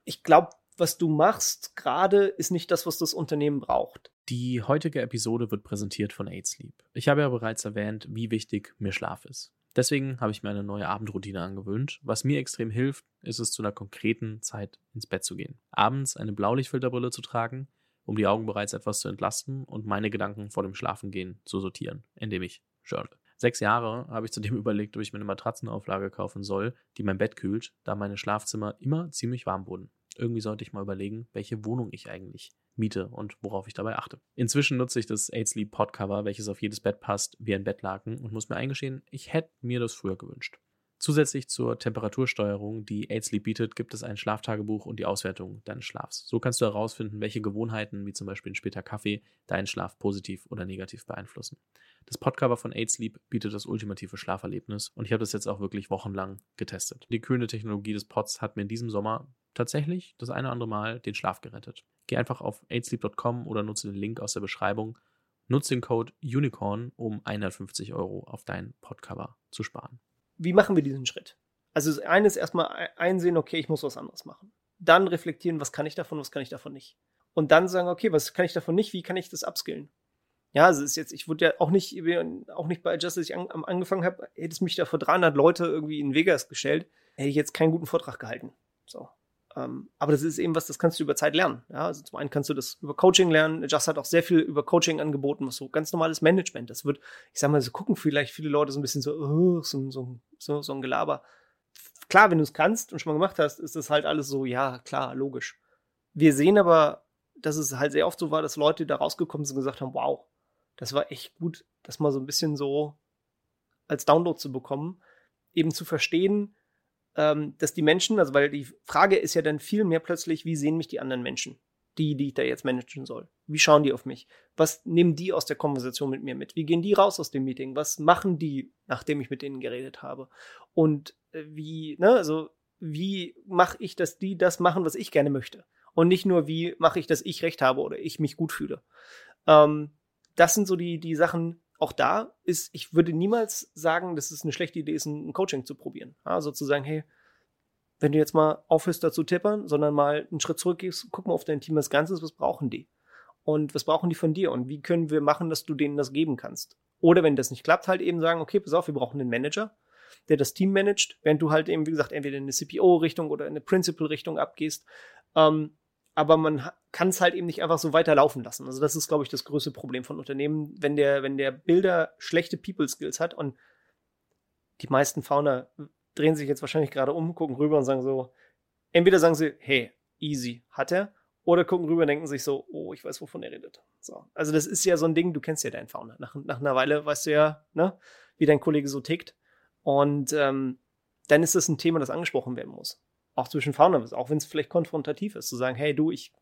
ich glaube, was du machst gerade, ist nicht das, was das Unternehmen braucht. Die heutige Episode wird präsentiert von Aid Sleep. Ich habe ja bereits erwähnt, wie wichtig mir Schlaf ist. Deswegen habe ich mir eine neue Abendroutine angewöhnt. Was mir extrem hilft, ist es zu einer konkreten Zeit ins Bett zu gehen. Abends eine Blaulichtfilterbrille zu tragen, um die Augen bereits etwas zu entlasten und meine Gedanken vor dem Schlafengehen zu sortieren, indem ich journal. Sechs Jahre habe ich zudem überlegt, ob ich mir eine Matratzenauflage kaufen soll, die mein Bett kühlt, da meine Schlafzimmer immer ziemlich warm wurden. Irgendwie sollte ich mal überlegen, welche Wohnung ich eigentlich miete und worauf ich dabei achte. Inzwischen nutze ich das Aid Sleep Podcover, welches auf jedes Bett passt, wie ein Bettlaken und muss mir eingestehen, ich hätte mir das früher gewünscht. Zusätzlich zur Temperatursteuerung, die AidSleep bietet, gibt es ein Schlaftagebuch und die Auswertung deines Schlafs. So kannst du herausfinden, welche Gewohnheiten, wie zum Beispiel ein später Kaffee, deinen Schlaf positiv oder negativ beeinflussen. Das Podcover von AidSleep bietet das ultimative Schlaferlebnis und ich habe das jetzt auch wirklich wochenlang getestet. Die kühlende Technologie des Pods hat mir in diesem Sommer tatsächlich das eine oder andere Mal den Schlaf gerettet. Geh einfach auf aidsleep.com oder nutze den Link aus der Beschreibung. Nutze den Code UNICORN, um 150 Euro auf dein Podcover zu sparen. Wie machen wir diesen Schritt? Also das eine ist erstmal einsehen, okay, ich muss was anderes machen. Dann reflektieren, was kann ich davon, was kann ich davon nicht. Und dann sagen, okay, was kann ich davon nicht, wie kann ich das upskillen? Ja, also ist jetzt, ich wurde ja auch nicht, auch nicht bei Adjust, als ich an, angefangen habe, hätte es mich da vor 300 Leute irgendwie in Vegas gestellt, hätte ich jetzt keinen guten Vortrag gehalten. So. Ähm, aber das ist eben was, das kannst du über Zeit lernen. Ja, also zum einen kannst du das über Coaching lernen. Just hat auch sehr viel über Coaching angeboten, was so ganz normales Management. Das wird, ich sag mal, so gucken vielleicht viele Leute so ein bisschen so, oh, so, so, so, so ein Gelaber. Klar, wenn du es kannst und schon mal gemacht hast, ist das halt alles so, ja, klar, logisch. Wir sehen aber, dass es halt sehr oft so war, dass Leute da rausgekommen sind und gesagt haben, wow, das war echt gut, das mal so ein bisschen so als Download zu bekommen, eben zu verstehen, ähm, dass die Menschen, also weil die Frage ist ja dann viel mehr plötzlich, wie sehen mich die anderen Menschen? die, die ich da jetzt managen soll? Wie schauen die auf mich? Was nehmen die aus der Konversation mit mir mit? Wie gehen die raus aus dem Meeting? Was machen die, nachdem ich mit denen geredet habe? Und äh, wie, ne, also wie mache ich, dass die das machen, was ich gerne möchte? Und nicht nur, wie mache ich, dass ich recht habe oder ich mich gut fühle. Ähm, das sind so die, die Sachen, auch da ist, ich würde niemals sagen, dass es eine schlechte Idee ist, ein Coaching zu probieren. Also zu sagen, hey, wenn du jetzt mal aufhörst, dazu tippern, sondern mal einen Schritt zurückgehst, guck mal auf dein Team als Ganzes, was brauchen die? Und was brauchen die von dir? Und wie können wir machen, dass du denen das geben kannst? Oder wenn das nicht klappt, halt eben sagen, okay, pass auf, wir brauchen einen Manager, der das Team managt, während du halt eben, wie gesagt, entweder in eine CPO-Richtung oder in eine Principal-Richtung abgehst. Ähm, aber man kann es halt eben nicht einfach so weiterlaufen lassen. Also das ist, glaube ich, das größte Problem von Unternehmen, wenn der, wenn der Bilder schlechte People Skills hat und die meisten Founder drehen sich jetzt wahrscheinlich gerade um, gucken rüber und sagen so, entweder sagen sie, hey, easy, hat er, oder gucken rüber und denken sich so, oh, ich weiß, wovon er redet. So. Also das ist ja so ein Ding, du kennst ja deinen Founder. Nach, nach einer Weile weißt du ja, ne, wie dein Kollege so tickt. Und ähm, dann ist das ein Thema, das angesprochen werden muss. Auch zwischen Founders, auch wenn es vielleicht konfrontativ ist, zu sagen, hey, du, ich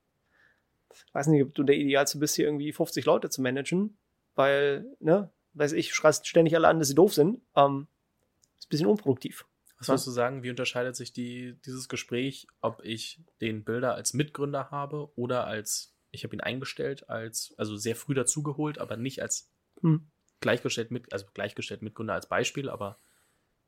weiß nicht, ob du der Idealste bist, hier irgendwie 50 Leute zu managen, weil, ne, weiß ich, schreist ständig alle an, dass sie doof sind. Ähm, ist ein bisschen unproduktiv. Was würdest du sagen, wie unterscheidet sich die, dieses Gespräch, ob ich den Bilder als Mitgründer habe oder als, ich habe ihn eingestellt, als, also sehr früh dazugeholt, aber nicht als hm. gleichgestellt mit, also gleichgestellt Mitgründer als Beispiel, aber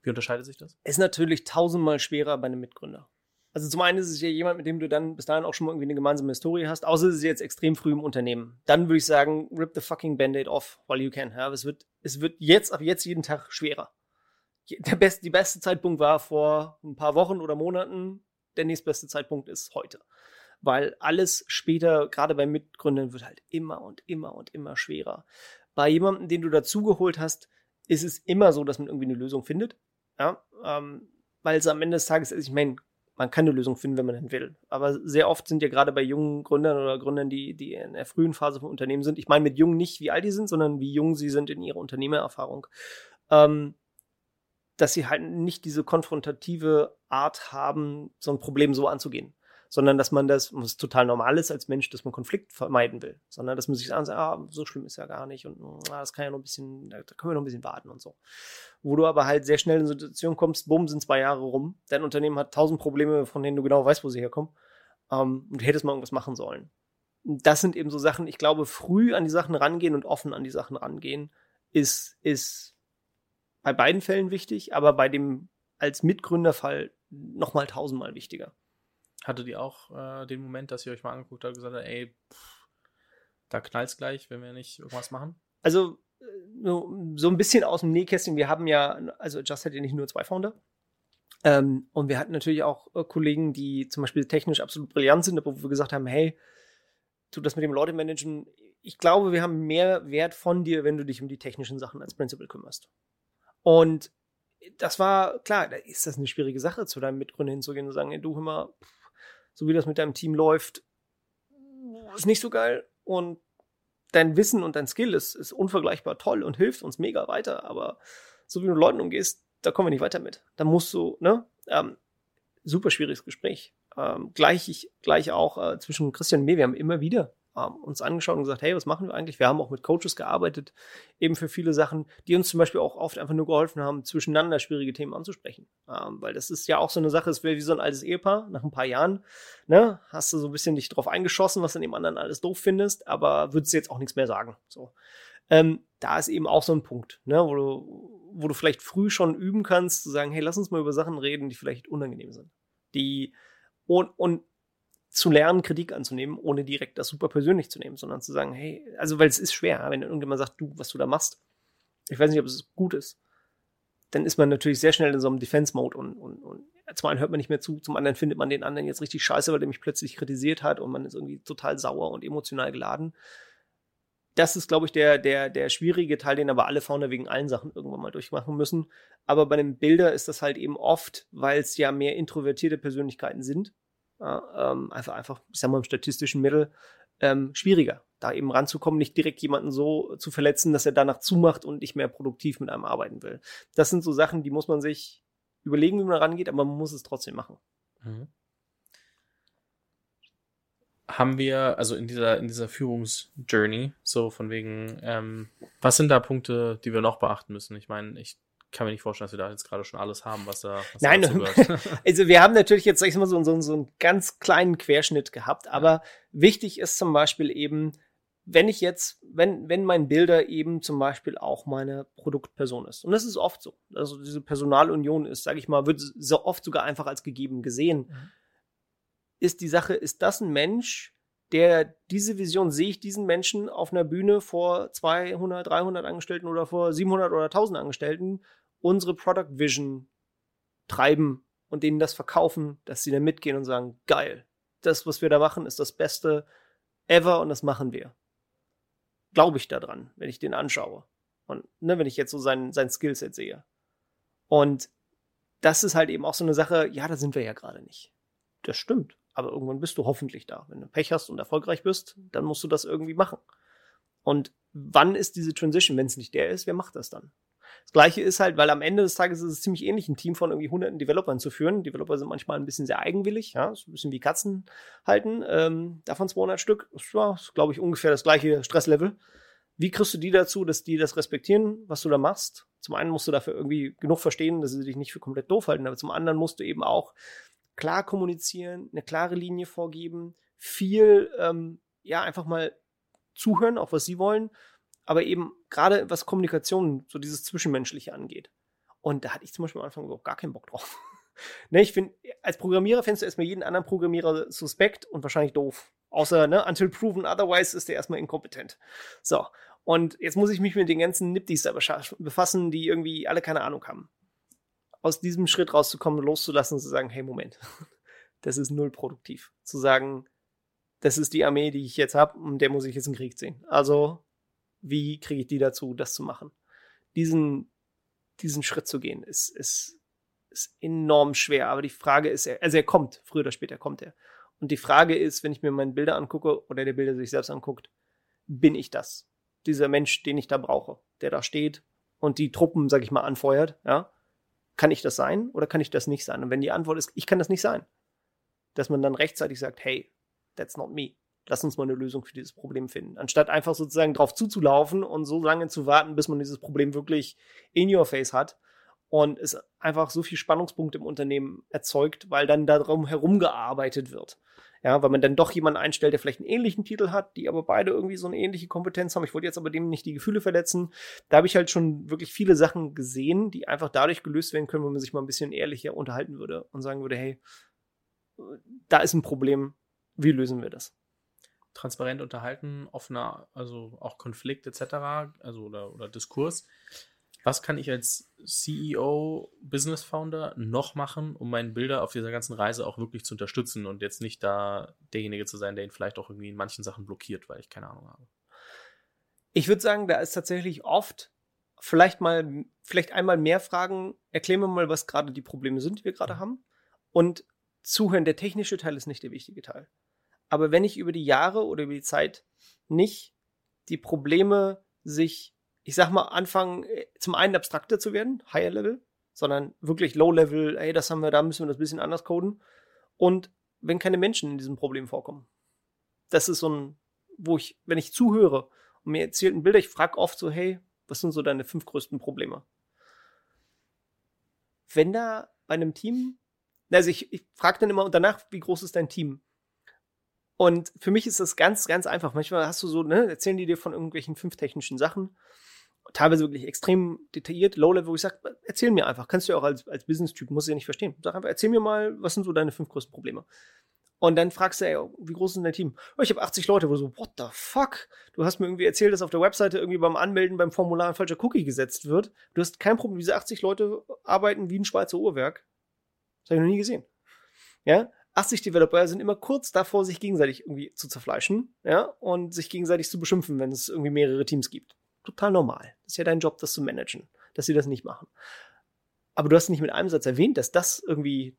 wie unterscheidet sich das? Ist natürlich tausendmal schwerer bei einem Mitgründer. Also zum einen ist es ja jemand, mit dem du dann bis dahin auch schon mal irgendwie eine gemeinsame Historie hast, außer es ist jetzt extrem früh im Unternehmen. Dann würde ich sagen, rip the fucking Band-Aid off while you can. Ja, es wird, es wird jetzt, ab jetzt jeden Tag schwerer der best, die beste Zeitpunkt war vor ein paar Wochen oder Monaten. Der nächstbeste Zeitpunkt ist heute. Weil alles später, gerade bei Mitgründern, wird halt immer und immer und immer schwerer. Bei jemandem, den du dazugeholt hast, ist es immer so, dass man irgendwie eine Lösung findet. Ja, ähm, weil es am Ende des Tages ich meine, man kann eine Lösung finden, wenn man denn will. Aber sehr oft sind ja gerade bei jungen Gründern oder Gründern, die, die in der frühen Phase vom Unternehmen sind, ich meine mit jung nicht, wie alt die sind, sondern wie jung sie sind in ihrer Unternehmererfahrung, ähm, dass sie halt nicht diese konfrontative Art haben, so ein Problem so anzugehen. Sondern dass man das, was total normal ist als Mensch, dass man Konflikt vermeiden will. Sondern dass man sich ansagt, ah, so schlimm ist ja gar nicht und ah, das kann ja noch ein bisschen, da können wir noch ein bisschen warten und so. Wo du aber halt sehr schnell in eine Situation kommst, bumm, sind zwei Jahre rum, dein Unternehmen hat tausend Probleme, von denen du genau weißt, wo sie herkommen. Ähm, und du hättest mal irgendwas machen sollen. Das sind eben so Sachen, ich glaube, früh an die Sachen rangehen und offen an die Sachen rangehen, ist, ist bei beiden Fällen wichtig, aber bei dem als Mitgründerfall noch mal tausendmal wichtiger. Hattet ihr auch äh, den Moment, dass ihr euch mal angeguckt habt und gesagt habt, ey, pff, da knallt's gleich, wenn wir nicht irgendwas machen? Also so ein bisschen aus dem Nähkästchen. Wir haben ja, also Just hat ja nicht nur zwei Founder. Ähm, und wir hatten natürlich auch äh, Kollegen, die zum Beispiel technisch absolut brillant sind, wo wir gesagt haben, hey, tu das mit dem Leute managen. Ich glaube, wir haben mehr Wert von dir, wenn du dich um die technischen Sachen als Principal kümmerst. Und das war, klar, da ist das eine schwierige Sache, zu deinem Mitgründer hinzugehen und sagen, hey, du hör mal, so wie das mit deinem Team läuft, ist nicht so geil. Und dein Wissen und dein Skill ist, ist unvergleichbar toll und hilft uns mega weiter. Aber so wie du mit Leuten umgehst, da kommen wir nicht weiter mit. Da musst du, ne? Ähm, super schwieriges Gespräch. Ähm, gleich, ich, gleich auch äh, zwischen Christian und mir, wir haben immer wieder uns angeschaut und gesagt, hey, was machen wir eigentlich? Wir haben auch mit Coaches gearbeitet, eben für viele Sachen, die uns zum Beispiel auch oft einfach nur geholfen haben, zwischeneinander schwierige Themen anzusprechen. Ähm, weil das ist ja auch so eine Sache, es wäre wie so ein altes Ehepaar, nach ein paar Jahren, ne, hast du so ein bisschen dich drauf eingeschossen, was du dem anderen alles doof findest, aber würdest jetzt auch nichts mehr sagen. So. Ähm, da ist eben auch so ein Punkt, ne, wo du, wo du vielleicht früh schon üben kannst, zu sagen, hey, lass uns mal über Sachen reden, die vielleicht unangenehm sind. Die und, und zu lernen, Kritik anzunehmen, ohne direkt das super persönlich zu nehmen, sondern zu sagen, hey, also weil es ist schwer, wenn irgendjemand sagt, du, was du da machst, ich weiß nicht, ob es gut ist, dann ist man natürlich sehr schnell in so einem Defense-Mode und, und, und zum einen hört man nicht mehr zu, zum anderen findet man den anderen jetzt richtig scheiße, weil der mich plötzlich kritisiert hat und man ist irgendwie total sauer und emotional geladen. Das ist, glaube ich, der, der, der schwierige Teil, den aber alle Founder wegen allen Sachen irgendwann mal durchmachen müssen. Aber bei einem Bilder ist das halt eben oft, weil es ja mehr introvertierte Persönlichkeiten sind, ja, ähm, einfach, einfach, ich sag mal, im statistischen Mittel ähm, schwieriger, da eben ranzukommen, nicht direkt jemanden so zu verletzen, dass er danach zumacht und nicht mehr produktiv mit einem arbeiten will. Das sind so Sachen, die muss man sich überlegen, wie man rangeht, aber man muss es trotzdem machen. Mhm. haben wir, also in dieser, in dieser Führungsjourney, so von wegen, ähm, was sind da Punkte, die wir noch beachten müssen? Ich meine, ich kann mir nicht vorstellen, dass wir da jetzt gerade schon alles haben, was da was Nein, also wir haben natürlich jetzt, sag ich mal, so, so, so einen ganz kleinen Querschnitt gehabt, aber wichtig ist zum Beispiel eben, wenn ich jetzt, wenn, wenn mein Bilder eben zum Beispiel auch meine Produktperson ist. Und das ist oft so. Also diese Personalunion ist, sage ich mal, wird so oft sogar einfach als gegeben gesehen. Mhm. Ist die Sache, ist das ein Mensch, der diese Vision, sehe ich diesen Menschen auf einer Bühne vor 200, 300 Angestellten oder vor 700 oder 1000 Angestellten unsere Product Vision treiben und denen das verkaufen, dass sie dann mitgehen und sagen, geil, das, was wir da machen, ist das Beste ever und das machen wir glaube ich daran, wenn ich den anschaue. Und ne, wenn ich jetzt so sein, sein Skillset sehe. Und das ist halt eben auch so eine Sache, ja, da sind wir ja gerade nicht. Das stimmt. Aber irgendwann bist du hoffentlich da. Wenn du Pech hast und erfolgreich bist, dann musst du das irgendwie machen. Und wann ist diese Transition? Wenn es nicht der ist, wer macht das dann? Das gleiche ist halt, weil am Ende des Tages ist es ziemlich ähnlich, ein Team von irgendwie hunderten Developern zu führen. Developer sind manchmal ein bisschen sehr eigenwillig, ja, so ein bisschen wie Katzen halten. Ähm, davon 200 Stück, das war, glaube ich, ungefähr das gleiche Stresslevel. Wie kriegst du die dazu, dass die das respektieren, was du da machst? Zum einen musst du dafür irgendwie genug verstehen, dass sie dich nicht für komplett doof halten, aber zum anderen musst du eben auch klar kommunizieren, eine klare Linie vorgeben, viel, ähm, ja, einfach mal zuhören, auch was sie wollen aber eben gerade was Kommunikation, so dieses Zwischenmenschliche angeht. Und da hatte ich zum Beispiel am Anfang überhaupt gar keinen Bock drauf. ne, ich finde, als Programmierer findest du erstmal jeden anderen Programmierer suspekt und wahrscheinlich doof. Außer, ne, until proven otherwise ist der erstmal inkompetent. So. Und jetzt muss ich mich mit den ganzen Niptis da befassen, die irgendwie alle keine Ahnung haben. Aus diesem Schritt rauszukommen, loszulassen und zu sagen, hey, Moment, das ist null produktiv. Zu sagen, das ist die Armee, die ich jetzt habe und der muss ich jetzt im Krieg ziehen. Also wie kriege ich die dazu, das zu machen? Diesen, diesen Schritt zu gehen, ist, ist, ist enorm schwer. Aber die Frage ist, also er kommt, früher oder später kommt er. Und die Frage ist, wenn ich mir meine Bilder angucke oder der Bilder sich selbst anguckt, bin ich das? Dieser Mensch, den ich da brauche, der da steht und die Truppen, sag ich mal, anfeuert, ja? Kann ich das sein oder kann ich das nicht sein? Und wenn die Antwort ist, ich kann das nicht sein, dass man dann rechtzeitig sagt, hey, that's not me lass uns mal eine Lösung für dieses Problem finden. Anstatt einfach sozusagen drauf zuzulaufen und so lange zu warten, bis man dieses Problem wirklich in your face hat und es einfach so viel Spannungspunkte im Unternehmen erzeugt, weil dann darum herumgearbeitet wird. Ja, weil man dann doch jemanden einstellt, der vielleicht einen ähnlichen Titel hat, die aber beide irgendwie so eine ähnliche Kompetenz haben. Ich wollte jetzt aber dem nicht die Gefühle verletzen. Da habe ich halt schon wirklich viele Sachen gesehen, die einfach dadurch gelöst werden können, wenn man sich mal ein bisschen ehrlicher unterhalten würde und sagen würde, hey, da ist ein Problem, wie lösen wir das? Transparent unterhalten, offener, also auch Konflikt etc., also oder, oder Diskurs. Was kann ich als CEO, Business Founder noch machen, um meinen Bilder auf dieser ganzen Reise auch wirklich zu unterstützen und jetzt nicht da derjenige zu sein, der ihn vielleicht auch irgendwie in manchen Sachen blockiert, weil ich keine Ahnung habe? Ich würde sagen, da ist tatsächlich oft vielleicht mal, vielleicht einmal mehr Fragen, erklären wir mal, was gerade die Probleme sind, die wir gerade mhm. haben. Und zuhören, der technische Teil ist nicht der wichtige Teil. Aber wenn ich über die Jahre oder über die Zeit nicht die Probleme sich, ich sag mal, anfangen, äh, zum einen abstrakter zu werden, higher level, sondern wirklich low level, ey, das haben wir, da müssen wir das ein bisschen anders coden. Und wenn keine Menschen in diesem Problem vorkommen. Das ist so ein, wo ich, wenn ich zuhöre und mir erzählt ein Bild, ich frage oft so, hey, was sind so deine fünf größten Probleme? Wenn da bei einem Team, also ich, ich frage dann immer danach, wie groß ist dein Team? Und für mich ist das ganz, ganz einfach. Manchmal hast du so, ne, erzählen die dir von irgendwelchen fünf technischen Sachen, teilweise wirklich extrem detailliert, Low-Level, wo ich sage, erzähl mir einfach. Kannst du ja auch als, als Business-Typ, musst du ja nicht verstehen. Sag einfach, erzähl mir mal, was sind so deine fünf größten Probleme? Und dann fragst du, ey, wie groß ist dein Team? Oh, ich habe 80 Leute, wo so, what the fuck? Du hast mir irgendwie erzählt, dass auf der Webseite irgendwie beim Anmelden beim Formular ein falscher Cookie gesetzt wird. Du hast kein Problem, diese 80 Leute arbeiten wie ein Schweizer Uhrwerk. Das habe ich noch nie gesehen. Ja, 80 Developer sind immer kurz davor, sich gegenseitig irgendwie zu zerfleischen, ja, und sich gegenseitig zu beschimpfen, wenn es irgendwie mehrere Teams gibt. Total normal. Das ist ja dein Job, das zu managen, dass sie das nicht machen. Aber du hast nicht mit einem Satz erwähnt, dass das irgendwie,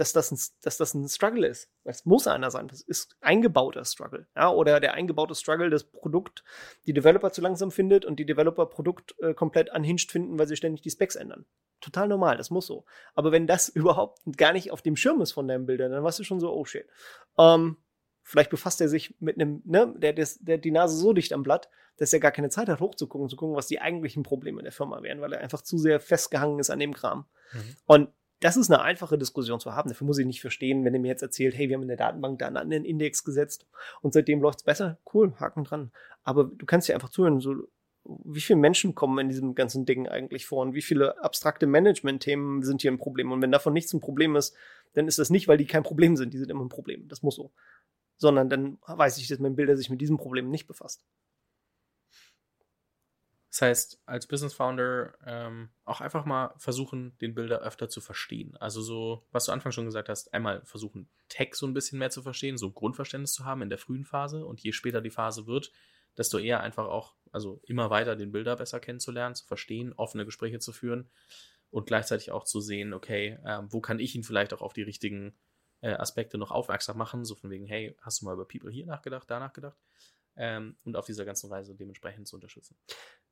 dass das ein, dass das ein Struggle ist. Es muss einer sein. Das ist eingebauter Struggle, ja, oder der eingebaute Struggle, das Produkt die Developer zu langsam findet und die Developer Produkt äh, komplett unhinged finden, weil sie ständig die Specs ändern total normal, das muss so. Aber wenn das überhaupt gar nicht auf dem Schirm ist von deinen Bildern, dann warst du schon so, oh shit. Ähm, Vielleicht befasst er sich mit einem, ne, der, der, der die Nase so dicht am Blatt, dass er gar keine Zeit hat, hochzugucken, zu gucken, was die eigentlichen Probleme der Firma wären, weil er einfach zu sehr festgehangen ist an dem Kram. Mhm. Und das ist eine einfache Diskussion zu haben. Dafür muss ich nicht verstehen, wenn er mir jetzt erzählt, hey, wir haben in der Datenbank da einen anderen Index gesetzt und seitdem läuft's besser. Cool, Haken dran. Aber du kannst ja einfach zuhören, so, wie viele Menschen kommen in diesem ganzen Ding eigentlich vor und wie viele abstrakte Management-Themen sind hier ein Problem? Und wenn davon nichts ein Problem ist, dann ist das nicht, weil die kein Problem sind. Die sind immer ein Problem. Das muss so. Sondern dann weiß ich, dass mein Bilder sich mit diesem Problem nicht befasst. Das heißt, als Business Founder ähm, auch einfach mal versuchen, den Bilder öfter zu verstehen. Also so, was du Anfang schon gesagt hast, einmal versuchen, Tech so ein bisschen mehr zu verstehen, so Grundverständnis zu haben in der frühen Phase und je später die Phase wird, desto eher einfach auch, also immer weiter den Bilder besser kennenzulernen, zu verstehen, offene Gespräche zu führen und gleichzeitig auch zu sehen, okay, äh, wo kann ich ihn vielleicht auch auf die richtigen äh, Aspekte noch aufmerksam machen, so von wegen, hey, hast du mal über People hier nachgedacht, da nachgedacht? Ähm, und auf dieser ganzen Reise dementsprechend zu unterstützen.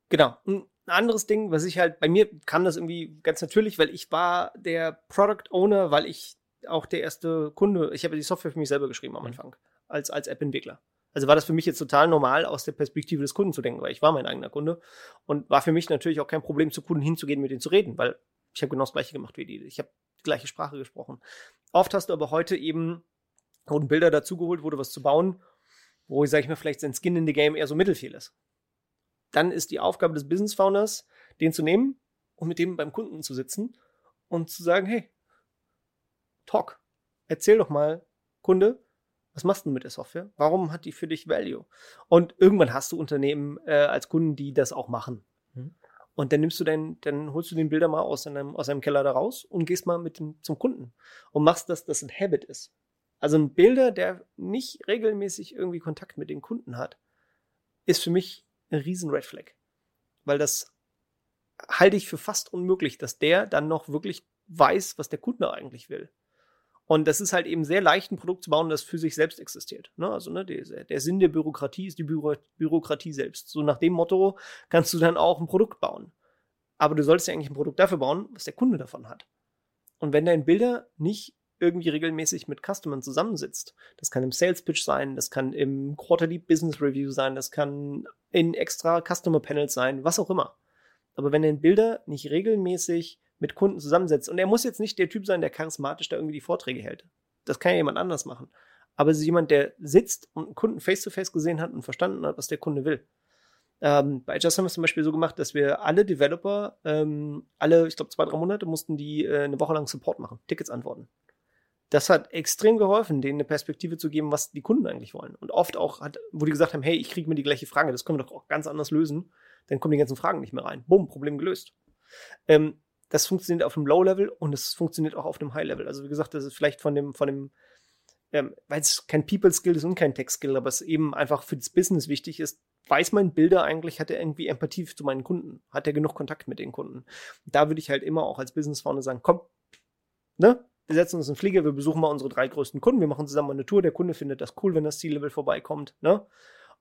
Genau. Ein anderes Ding, was ich halt, bei mir kam das irgendwie ganz natürlich, weil ich war der Product Owner, weil ich auch der erste Kunde, ich habe die Software für mich selber geschrieben am mhm. Anfang, als, als App-Entwickler. Also war das für mich jetzt total normal, aus der Perspektive des Kunden zu denken, weil ich war mein eigener Kunde und war für mich natürlich auch kein Problem, zu Kunden hinzugehen, mit denen zu reden, weil ich habe genau das Gleiche gemacht wie die. Ich habe die gleiche Sprache gesprochen. Oft hast du aber heute eben wurden Bilder dazugeholt, wurde was zu bauen, wo, sage ich mal, vielleicht sein Skin in the Game eher so mittelfiel ist dann ist die Aufgabe des Business Founders, den zu nehmen und mit dem beim Kunden zu sitzen und zu sagen, hey, talk, erzähl doch mal, Kunde, was machst du mit der Software? Warum hat die für dich Value? Und irgendwann hast du Unternehmen äh, als Kunden, die das auch machen. Mhm. Und dann nimmst du dein, dann holst du den Bilder mal aus deinem, aus deinem Keller da raus und gehst mal mit dem, zum Kunden und machst, dass das ein Habit ist. Also ein Bilder, der nicht regelmäßig irgendwie Kontakt mit den Kunden hat, ist für mich ein riesen Red Flag. Weil das halte ich für fast unmöglich, dass der dann noch wirklich weiß, was der Kunde eigentlich will. Und das ist halt eben sehr leicht, ein Produkt zu bauen, das für sich selbst existiert. Ne? Also ne, der, der, Sinn der Bürokratie ist die Büro Bürokratie selbst. So nach dem Motto kannst du dann auch ein Produkt bauen. Aber du solltest ja eigentlich ein Produkt dafür bauen, was der Kunde davon hat. Und wenn dein Bilder nicht irgendwie regelmäßig mit Customern zusammensitzt. Das kann im Sales Pitch sein, das kann im Quarterly Business Review sein, das kann in extra Customer Panels sein, was auch immer. Aber wenn er Bilder nicht regelmäßig mit Kunden zusammensetzt, und er muss jetzt nicht der Typ sein, der charismatisch da irgendwie die Vorträge hält. Das kann ja jemand anders machen. Aber es ist jemand, der sitzt und einen Kunden face-to-face -face gesehen hat und verstanden hat, was der Kunde will. Ähm, bei Just haben wir es zum Beispiel so gemacht, dass wir alle Developer, ähm, alle, ich glaube, zwei, drei Monate mussten die äh, eine Woche lang Support machen, Tickets antworten das hat extrem geholfen, denen eine Perspektive zu geben, was die Kunden eigentlich wollen. Und oft auch hat, wo die gesagt haben, hey, ich kriege mir die gleiche Frage, das können wir doch auch ganz anders lösen, dann kommen die ganzen Fragen nicht mehr rein. Bumm, Problem gelöst. Ähm, das funktioniert auf einem Low-Level und es funktioniert auch auf einem High-Level. Also wie gesagt, das ist vielleicht von dem, von dem, ähm, weil es kein People-Skill ist und kein Tech-Skill, aber es eben einfach für das Business wichtig ist, weiß mein Bilder eigentlich, hat er irgendwie Empathie zu meinen Kunden? Hat er genug Kontakt mit den Kunden? Da würde ich halt immer auch als Business-Founder sagen, komm, ne, wir setzen uns in den Flieger, wir besuchen mal unsere drei größten Kunden, wir machen zusammen eine Tour, der Kunde findet das cool, wenn das Ziellevel vorbeikommt, ne?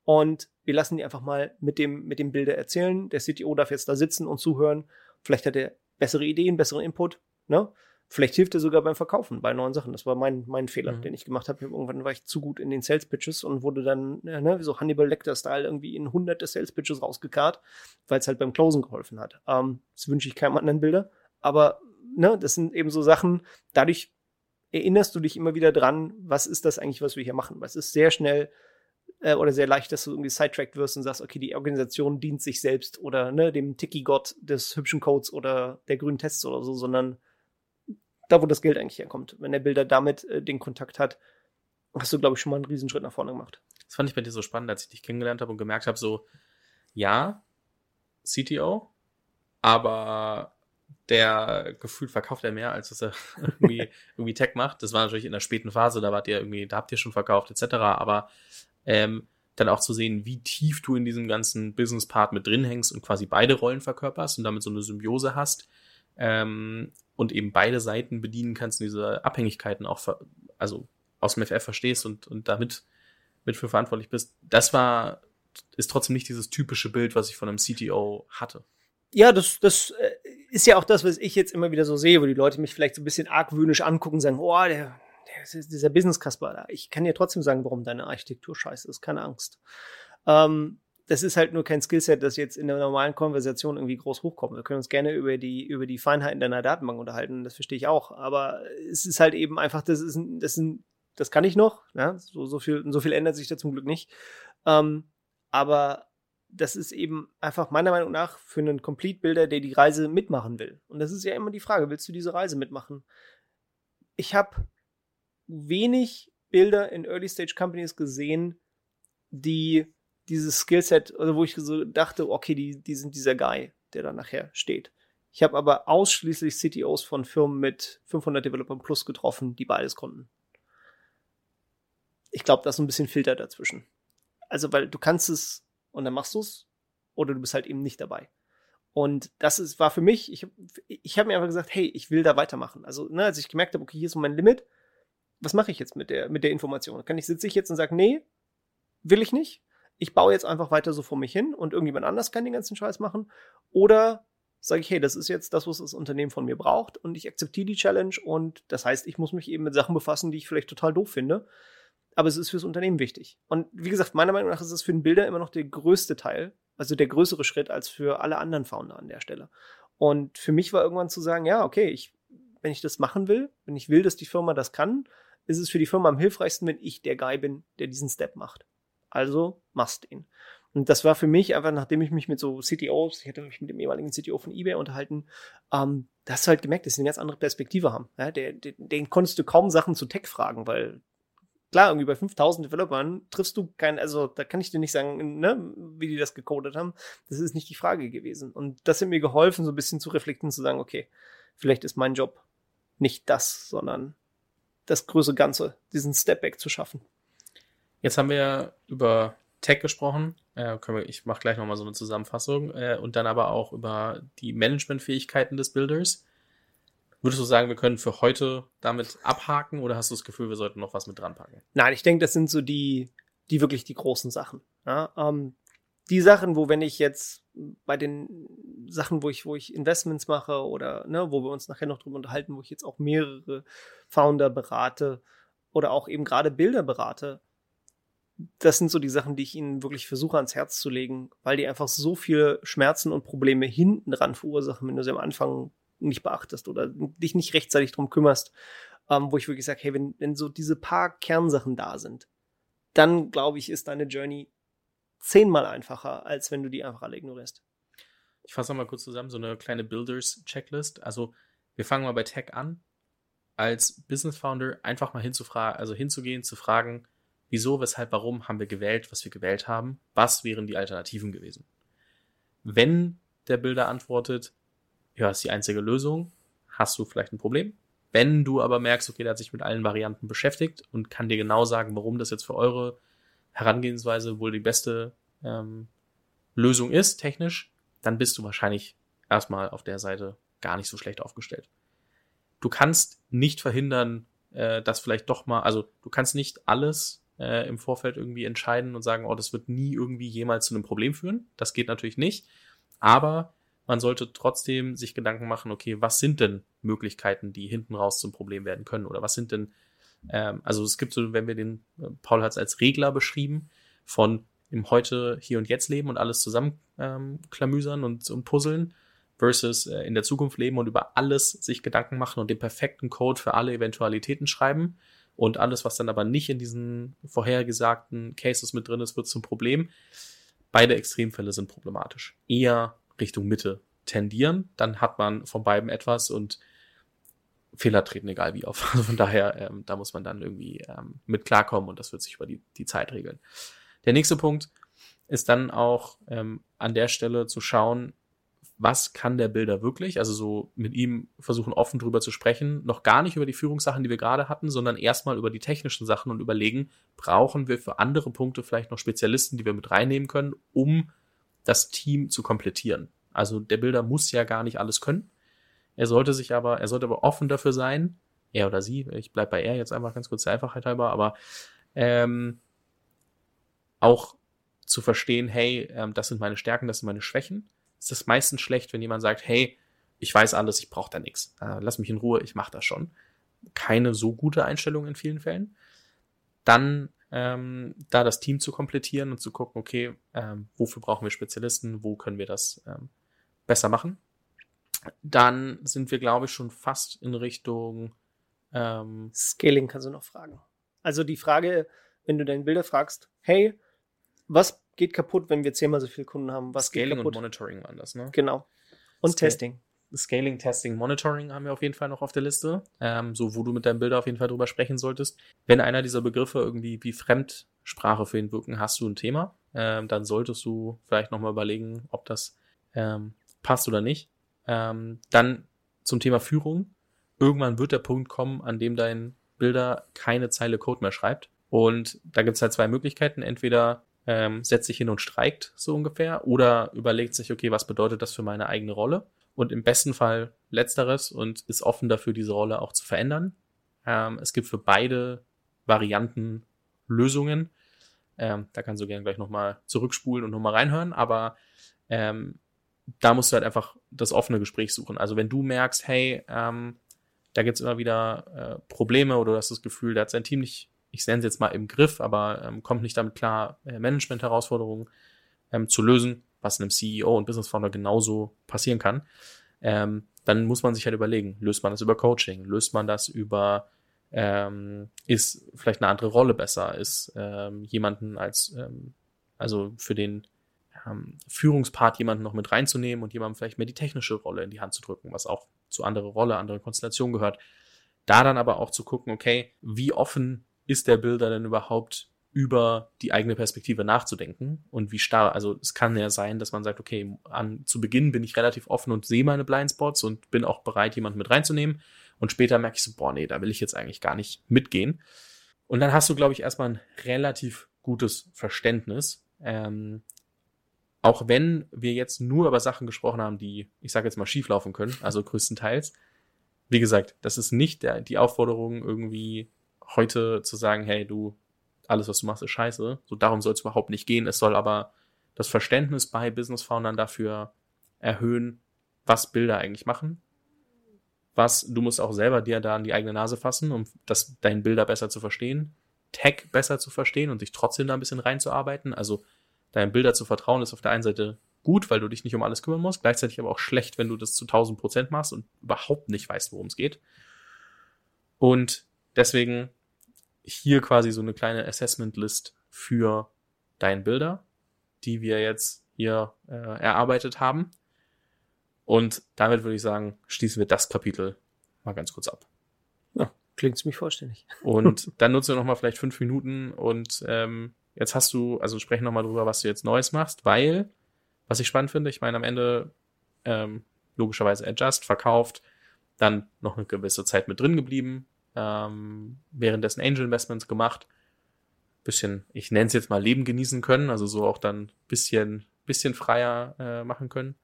Und wir lassen die einfach mal mit dem, mit dem Bilder erzählen. Der CTO darf jetzt da sitzen und zuhören. Vielleicht hat er bessere Ideen, besseren Input, ne? Vielleicht hilft er sogar beim Verkaufen bei neuen Sachen. Das war mein, mein Fehler, mhm. den ich gemacht habe. Irgendwann war ich zu gut in den Sales Pitches und wurde dann, ne, wie so Hannibal Lecter-Style irgendwie in hunderte Sales Pitches rausgekarrt, weil es halt beim Closen geholfen hat. Ähm, das wünsche ich keinem anderen Bilder. Aber ne, das sind eben so Sachen, dadurch erinnerst du dich immer wieder dran, was ist das eigentlich, was wir hier machen. Was ist sehr schnell äh, oder sehr leicht, dass du irgendwie sidetracked wirst und sagst, okay, die Organisation dient sich selbst oder ne, dem Tiki-Gott des hübschen Codes oder der grünen Tests oder so, sondern da, wo das Geld eigentlich herkommt. Wenn der Bilder damit äh, den Kontakt hat, hast du, glaube ich, schon mal einen Riesenschritt nach vorne gemacht. Das fand ich bei dir so spannend, als ich dich kennengelernt habe und gemerkt habe, so, ja, CTO, aber der gefühlt verkauft er mehr, als dass er irgendwie, irgendwie Tech macht. Das war natürlich in der späten Phase, da wart ihr irgendwie, da habt ihr schon verkauft, etc. Aber ähm, dann auch zu sehen, wie tief du in diesem ganzen Business-Part mit drin hängst und quasi beide Rollen verkörperst und damit so eine Symbiose hast ähm, und eben beide Seiten bedienen kannst und diese Abhängigkeiten auch, also aus dem FF verstehst und, und damit mit für verantwortlich bist. Das war, ist trotzdem nicht dieses typische Bild, was ich von einem CTO hatte ja, das, das äh, ist ja auch das, was ich jetzt immer wieder so sehe, wo die Leute mich vielleicht so ein bisschen argwöhnisch angucken und sagen, oh, der, dieser Business Kasper, ich kann dir trotzdem sagen, warum deine Architektur scheiße ist, keine Angst. Ähm, das ist halt nur kein Skillset, das jetzt in der normalen Konversation irgendwie groß hochkommt. Wir können uns gerne über die, über die Feinheiten deiner Datenbank unterhalten, das verstehe ich auch. Aber es ist halt eben einfach, das ist, das ist, das kann ich noch, ja? so, so, viel, so viel ändert sich da zum Glück nicht. Ähm, aber das ist eben einfach meiner Meinung nach für einen Complete-Builder, der die Reise mitmachen will. Und das ist ja immer die Frage, willst du diese Reise mitmachen? Ich habe wenig Bilder in Early-Stage-Companies gesehen, die dieses Skillset, oder wo ich so dachte, okay, die, die sind dieser Guy, der da nachher steht. Ich habe aber ausschließlich CTOs von Firmen mit 500 Developern plus getroffen, die beides konnten. Ich glaube, da ist ein bisschen Filter dazwischen. Also, weil du kannst es und dann machst du es oder du bist halt eben nicht dabei. Und das ist, war für mich, ich, ich habe mir einfach gesagt, hey, ich will da weitermachen. Also, ne, als ich gemerkt habe, okay, hier ist mein Limit, was mache ich jetzt mit der, mit der Information? Kann ich, sitze ich jetzt und sage, nee, will ich nicht, ich baue jetzt einfach weiter so vor mich hin und irgendjemand anders kann den ganzen Scheiß machen. Oder sage ich, hey, das ist jetzt das, was das Unternehmen von mir braucht und ich akzeptiere die Challenge und das heißt, ich muss mich eben mit Sachen befassen, die ich vielleicht total doof finde. Aber es ist fürs Unternehmen wichtig. Und wie gesagt, meiner Meinung nach ist es für den Bilder immer noch der größte Teil, also der größere Schritt als für alle anderen Founder an der Stelle. Und für mich war irgendwann zu sagen, ja, okay, ich, wenn ich das machen will, wenn ich will, dass die Firma das kann, ist es für die Firma am hilfreichsten, wenn ich der Guy bin, der diesen Step macht. Also machst ihn. Und das war für mich einfach, nachdem ich mich mit so CTOs, ich hatte mich mit dem ehemaligen CTO von eBay unterhalten, ähm, da hast du halt gemerkt, dass sie eine ganz andere Perspektive haben. Ja, der, der, den konntest du kaum Sachen zu Tech fragen, weil klar, irgendwie bei 5000 Developern triffst du keinen, also da kann ich dir nicht sagen, ne, wie die das gecodet haben. Das ist nicht die Frage gewesen. Und das hat mir geholfen, so ein bisschen zu reflektieren, zu sagen, okay, vielleicht ist mein Job nicht das, sondern das größere Ganze, diesen Stepback zu schaffen. Jetzt haben wir über Tech gesprochen. Äh, ich mache gleich nochmal so eine Zusammenfassung. Äh, und dann aber auch über die Managementfähigkeiten des Builders. Würdest du sagen, wir können für heute damit abhaken oder hast du das Gefühl, wir sollten noch was mit dran packen? Nein, ich denke, das sind so die, die wirklich die großen Sachen. Ja, ähm, die Sachen, wo wenn ich jetzt bei den Sachen, wo ich, wo ich Investments mache oder ne, wo wir uns nachher noch drüber unterhalten, wo ich jetzt auch mehrere Founder berate oder auch eben gerade Bilder berate, das sind so die Sachen, die ich ihnen wirklich versuche ans Herz zu legen, weil die einfach so viele Schmerzen und Probleme hinten dran verursachen, wenn du sie am Anfang nicht beachtest oder dich nicht rechtzeitig drum kümmerst, ähm, wo ich wirklich sage, hey, wenn, wenn so diese paar Kernsachen da sind, dann glaube ich, ist deine Journey zehnmal einfacher, als wenn du die einfach alle ignorierst. Ich fasse mal kurz zusammen, so eine kleine Builders-Checklist. Also wir fangen mal bei Tech an. Als Business Founder einfach mal hinzufragen, also hinzugehen, zu fragen, wieso, weshalb, warum haben wir gewählt, was wir gewählt haben, was wären die Alternativen gewesen. Wenn der Bilder antwortet, ja, ist die einzige Lösung, hast du vielleicht ein Problem. Wenn du aber merkst, okay, der hat sich mit allen Varianten beschäftigt und kann dir genau sagen, warum das jetzt für eure Herangehensweise wohl die beste ähm, Lösung ist, technisch, dann bist du wahrscheinlich erstmal auf der Seite gar nicht so schlecht aufgestellt. Du kannst nicht verhindern, äh, dass vielleicht doch mal, also du kannst nicht alles äh, im Vorfeld irgendwie entscheiden und sagen, oh, das wird nie irgendwie jemals zu einem Problem führen. Das geht natürlich nicht. Aber man sollte trotzdem sich Gedanken machen, okay, was sind denn Möglichkeiten, die hinten raus zum Problem werden können? Oder was sind denn, ähm, also es gibt so, wenn wir den, äh, Paul hat es als Regler beschrieben, von im Heute, Hier und Jetzt leben und alles zusammen ähm, und, und puzzeln, versus äh, in der Zukunft leben und über alles sich Gedanken machen und den perfekten Code für alle Eventualitäten schreiben. Und alles, was dann aber nicht in diesen vorhergesagten Cases mit drin ist, wird zum Problem. Beide Extremfälle sind problematisch. Eher Richtung Mitte tendieren, dann hat man von beiden etwas und Fehler treten egal wie auf. Also von daher, ähm, da muss man dann irgendwie ähm, mit klarkommen und das wird sich über die, die Zeit regeln. Der nächste Punkt ist dann auch ähm, an der Stelle zu schauen, was kann der Bilder wirklich? Also so mit ihm versuchen offen drüber zu sprechen, noch gar nicht über die Führungssachen, die wir gerade hatten, sondern erstmal über die technischen Sachen und überlegen, brauchen wir für andere Punkte vielleicht noch Spezialisten, die wir mit reinnehmen können, um das Team zu komplettieren. Also der Bilder muss ja gar nicht alles können. Er sollte sich aber, er sollte aber offen dafür sein, er oder sie, ich bleib bei er jetzt einfach ganz kurz der Einfachheit halber, aber ähm, auch zu verstehen, hey, ähm, das sind meine Stärken, das sind meine Schwächen ist es meistens schlecht, wenn jemand sagt, hey, ich weiß alles, ich brauche da nichts. Äh, lass mich in Ruhe, ich mache das schon. keine so gute Einstellung in vielen Fällen. Dann ähm, da das Team zu komplettieren und zu gucken, okay, ähm, wofür brauchen wir Spezialisten, wo können wir das ähm, besser machen. Dann sind wir, glaube ich, schon fast in Richtung ähm, Scaling kannst du noch fragen. Also die Frage, wenn du deine Bilder fragst, hey, was geht kaputt, wenn wir zehnmal so viele Kunden haben? Was Scaling und Monitoring waren das, ne? Genau. Und Scal Testing. Scaling, Testing, Monitoring haben wir auf jeden Fall noch auf der Liste, ähm, so wo du mit deinem Bilder auf jeden Fall drüber sprechen solltest. Wenn einer dieser Begriffe irgendwie wie Fremdsprache für ihn wirken, hast du ein Thema, ähm, dann solltest du vielleicht nochmal überlegen, ob das ähm, passt oder nicht. Ähm, dann zum Thema Führung. Irgendwann wird der Punkt kommen, an dem dein Bilder keine Zeile Code mehr schreibt. Und da gibt es halt zwei Möglichkeiten. Entweder ähm, setzt sich hin und streikt, so ungefähr, oder überlegt sich, okay, was bedeutet das für meine eigene Rolle? Und im besten Fall letzteres und ist offen dafür, diese Rolle auch zu verändern. Ähm, es gibt für beide Varianten Lösungen. Ähm, da kannst du gerne gleich nochmal zurückspulen und nochmal reinhören, aber ähm, da musst du halt einfach das offene Gespräch suchen. Also wenn du merkst, hey, ähm, da gibt's immer wieder äh, Probleme oder du hast das Gefühl, da hat sein Team nicht, ich nenne es jetzt mal im Griff, aber ähm, kommt nicht damit klar, äh, Management-Herausforderungen ähm, zu lösen, was einem CEO und Business Founder genauso passieren kann, ähm, dann muss man sich halt überlegen, löst man das über Coaching, löst man das über, ähm, ist vielleicht eine andere Rolle besser, ist ähm, jemanden als, ähm, also für den ähm, Führungspart jemanden noch mit reinzunehmen und jemandem vielleicht mehr die technische Rolle in die Hand zu drücken, was auch zu andere Rolle, andere Konstellation gehört. Da dann aber auch zu gucken, okay, wie offen ist der Bilder denn überhaupt über die eigene Perspektive nachzudenken und wie starr, also es kann ja sein, dass man sagt, okay, an, zu Beginn bin ich relativ offen und sehe meine Blindspots und bin auch bereit, jemanden mit reinzunehmen und später merke ich so, boah, nee, da will ich jetzt eigentlich gar nicht mitgehen. Und dann hast du, glaube ich, erstmal ein relativ gutes Verständnis, ähm, auch wenn wir jetzt nur über Sachen gesprochen haben, die, ich sage jetzt mal, schieflaufen können, also größtenteils. Wie gesagt, das ist nicht der, die Aufforderung, irgendwie heute zu sagen, hey, du alles, was du machst, ist scheiße. So darum soll es überhaupt nicht gehen. Es soll aber das Verständnis bei Business Foundern dafür erhöhen, was Bilder eigentlich machen. Was, du musst auch selber dir da an die eigene Nase fassen, um das, deinen Bilder besser zu verstehen, Tech besser zu verstehen und dich trotzdem da ein bisschen reinzuarbeiten. Also deinen Bilder zu vertrauen ist auf der einen Seite gut, weil du dich nicht um alles kümmern musst, gleichzeitig aber auch schlecht, wenn du das zu 1000 Prozent machst und überhaupt nicht weißt, worum es geht. Und deswegen hier quasi so eine kleine Assessment-List für deinen Bilder, die wir jetzt hier äh, erarbeitet haben. Und damit würde ich sagen, schließen wir das Kapitel mal ganz kurz ab. Ja, klingt ziemlich vollständig. Und dann nutzen wir nochmal vielleicht fünf Minuten und ähm, jetzt hast du, also sprechen nochmal drüber, was du jetzt Neues machst, weil, was ich spannend finde, ich meine, am Ende ähm, logischerweise Adjust, verkauft, dann noch eine gewisse Zeit mit drin geblieben, ähm, währenddessen Angel Investments gemacht. Bisschen, ich nenne es jetzt mal Leben genießen können, also so auch dann bisschen, bisschen freier äh, machen können.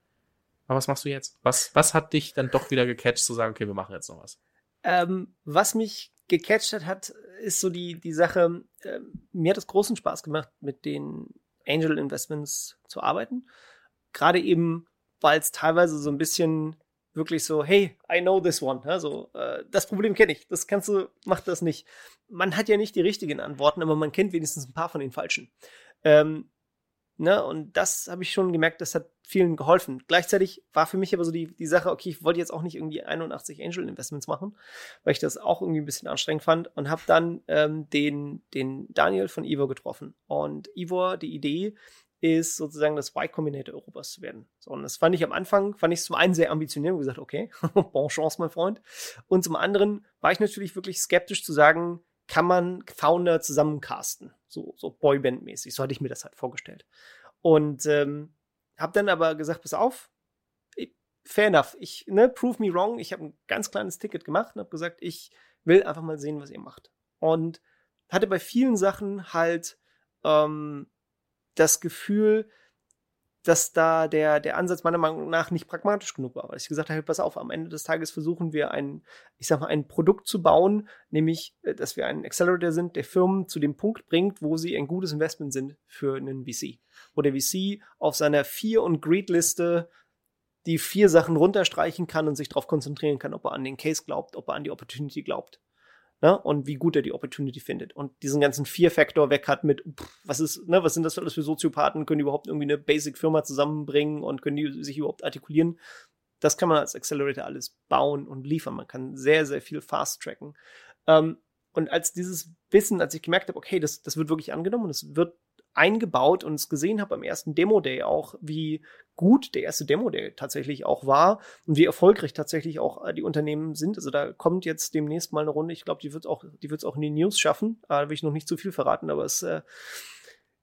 Aber was machst du jetzt? Was, was hat dich dann doch wieder gecatcht, zu sagen, okay, wir machen jetzt noch was? Ähm, was mich gecatcht hat, hat, ist so die, die Sache, äh, mir hat es großen Spaß gemacht, mit den Angel Investments zu arbeiten. Gerade eben, weil es teilweise so ein bisschen wirklich so, hey, I know this one. Also, äh, das Problem kenne ich. Das kannst du, mach das nicht. Man hat ja nicht die richtigen Antworten, aber man kennt wenigstens ein paar von den falschen. Ähm, ne, und das habe ich schon gemerkt, das hat vielen geholfen. Gleichzeitig war für mich aber so die, die Sache, okay, ich wollte jetzt auch nicht irgendwie 81 Angel Investments machen, weil ich das auch irgendwie ein bisschen anstrengend fand und habe dann ähm, den, den Daniel von Ivor getroffen. Und Ivor, die Idee ist sozusagen das Y Combinator Europas zu werden. So, und das fand ich am Anfang, fand ich zum einen sehr ambitioniert und gesagt, okay, bon chance, mein Freund. Und zum anderen war ich natürlich wirklich skeptisch zu sagen, kann man Founder zusammencasten, so, so Boyband-mäßig. So hatte ich mir das halt vorgestellt. Und ähm, habe dann aber gesagt, pass auf, fair enough, ich, ne, prove me wrong. Ich habe ein ganz kleines Ticket gemacht und habe gesagt, ich will einfach mal sehen, was ihr macht. Und hatte bei vielen Sachen halt ähm, das Gefühl, dass da der, der Ansatz meiner Meinung nach nicht pragmatisch genug war. Weil ich gesagt habe, pass auf, am Ende des Tages versuchen wir ein, ich sag mal, ein Produkt zu bauen, nämlich, äh, dass wir ein Accelerator sind, der Firmen zu dem Punkt bringt, wo sie ein gutes Investment sind für einen VC. Wo der VC auf seiner Fear- und Greed-Liste die vier Sachen runterstreichen kann und sich darauf konzentrieren kann, ob er an den Case glaubt, ob er an die Opportunity glaubt. Ne? und wie gut er die Opportunity findet. Und diesen ganzen Fear-Faktor weg hat mit, pff, was ist, ne, was sind das alles für Soziopathen, können die überhaupt irgendwie eine Basic-Firma zusammenbringen und können die sich überhaupt artikulieren? Das kann man als Accelerator alles bauen und liefern. Man kann sehr, sehr viel fast-tracken. Ähm, und als dieses Wissen, als ich gemerkt habe, okay, das, das wird wirklich angenommen und es wird eingebaut und es gesehen habe am ersten Demo-Day auch, wie gut der erste Demo-Day tatsächlich auch war und wie erfolgreich tatsächlich auch äh, die Unternehmen sind. Also da kommt jetzt demnächst mal eine Runde. Ich glaube, die wird auch, die wird es auch in die News schaffen. Äh, da will ich noch nicht zu viel verraten, aber es äh,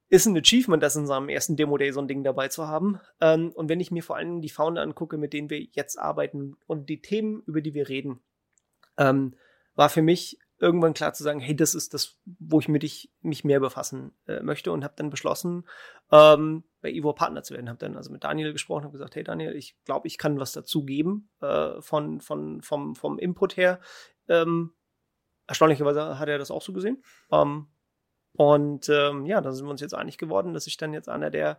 ist ein Achievement, das in seinem ersten Demo-Day so ein Ding dabei zu haben. Ähm, und wenn ich mir vor allem die Founder angucke, mit denen wir jetzt arbeiten und die Themen, über die wir reden, ähm, war für mich irgendwann klar zu sagen, hey, das ist das, wo ich mit ich, mich mehr befassen äh, möchte und habe dann beschlossen, ähm, bei Ivo Partner zu werden. Habe dann also mit Daniel gesprochen und gesagt, hey Daniel, ich glaube, ich kann was dazu geben äh, von, von, vom, vom Input her. Ähm, erstaunlicherweise hat er das auch so gesehen. Ähm, und ähm, ja, da sind wir uns jetzt einig geworden, dass ich dann jetzt einer der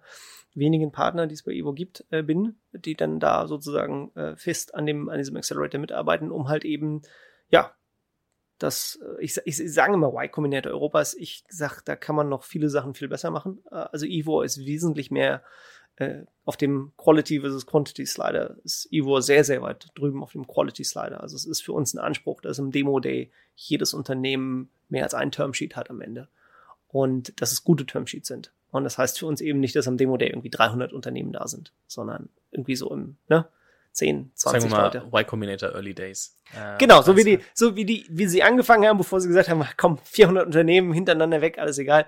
wenigen Partner, die es bei Evo gibt, äh, bin, die dann da sozusagen äh, fest an dem an diesem Accelerator mitarbeiten, um halt eben ja das, äh, ich, ich, ich sage immer Y Combinator Europas, ich sag, da kann man noch viele Sachen viel besser machen. Äh, also Evo ist wesentlich mehr äh, auf dem Quality versus Quantity Slider ist Evo sehr, sehr weit drüben auf dem Quality Slider. Also es ist für uns ein Anspruch, dass im Demo Day jedes Unternehmen mehr als ein Termsheet hat am Ende. Und dass es gute Termsheets sind. Und das heißt für uns eben nicht, dass am Demo Day irgendwie 300 Unternehmen da sind, sondern irgendwie so im, ne, 10, 20 Sagen wir mal, Leute. Y Combinator Early Days. Äh, Genau, so wie die, so wie die, wie sie angefangen haben, bevor sie gesagt haben, komm, 400 Unternehmen hintereinander weg, alles egal.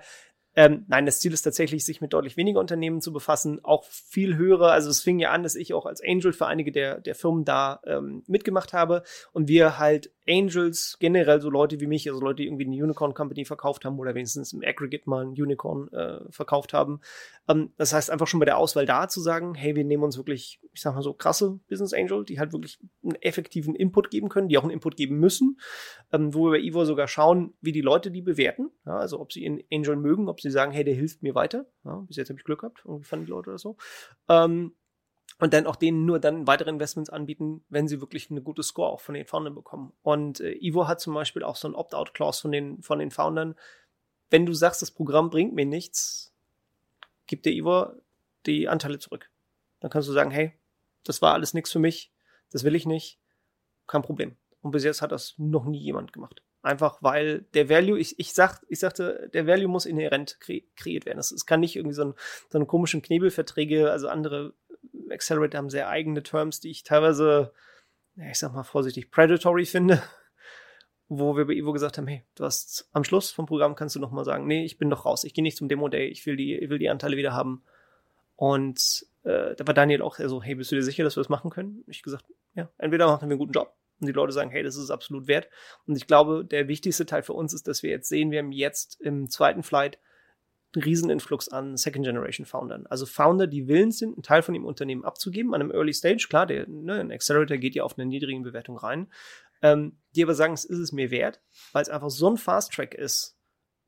Ähm, nein, das Ziel ist tatsächlich, sich mit deutlich weniger Unternehmen zu befassen, auch viel höhere. Also es fing ja an, dass ich auch als Angel für einige der, der Firmen da ähm, mitgemacht habe und wir halt Angels, generell so Leute wie mich, also Leute, die irgendwie eine Unicorn Company verkauft haben oder wenigstens im Aggregate mal ein Unicorn äh, verkauft haben. Ähm, das heißt einfach schon bei der Auswahl da zu sagen, hey, wir nehmen uns wirklich, ich sag mal so, krasse Business Angel, die halt wirklich einen effektiven Input geben können, die auch einen Input geben müssen, ähm, wo wir bei Ivo sogar schauen, wie die Leute die bewerten. Ja, also ob sie ihren Angel mögen, ob sie sagen, hey, der hilft mir weiter. Ja, bis jetzt habe ich Glück gehabt, irgendwie fanden die Leute oder so. Ähm, und dann auch denen nur dann weitere Investments anbieten, wenn sie wirklich eine gute Score auch von den Foundern bekommen. Und äh, Ivo hat zum Beispiel auch so ein Opt-out-Clause von den, von den Foundern. Wenn du sagst, das Programm bringt mir nichts, gibt der Ivo die Anteile zurück. Dann kannst du sagen, hey, das war alles nichts für mich, das will ich nicht, kein Problem. Und bis jetzt hat das noch nie jemand gemacht. Einfach weil der Value, ich, ich, sag, ich sagte, der Value muss inhärent kre kreiert werden. Es, es kann nicht irgendwie so, ein, so eine komischen Knebelverträge, also andere Accelerator haben sehr eigene Terms, die ich teilweise, ja, ich sag mal vorsichtig, predatory finde. Wo wir bei Ivo gesagt haben, hey, du hast am Schluss vom Programm kannst du noch mal sagen, nee, ich bin doch raus, ich gehe nicht zum Demo Day, ich will die, ich will die Anteile wieder haben. Und äh, da war Daniel auch so, hey, bist du dir sicher, dass wir das machen können? Ich gesagt, ja, entweder machen wir einen guten Job und die Leute sagen, hey, das ist absolut wert. Und ich glaube, der wichtigste Teil für uns ist, dass wir jetzt sehen, wir haben jetzt im zweiten Flight einen Rieseninflux an Second Generation Foundern. Also Founder, die willens sind, einen Teil von dem Unternehmen abzugeben an einem Early Stage. Klar, der ne, ein Accelerator geht ja auf eine niedrige Bewertung rein. Ähm, die aber sagen, es ist es mir wert, weil es einfach so ein Fast Track ist,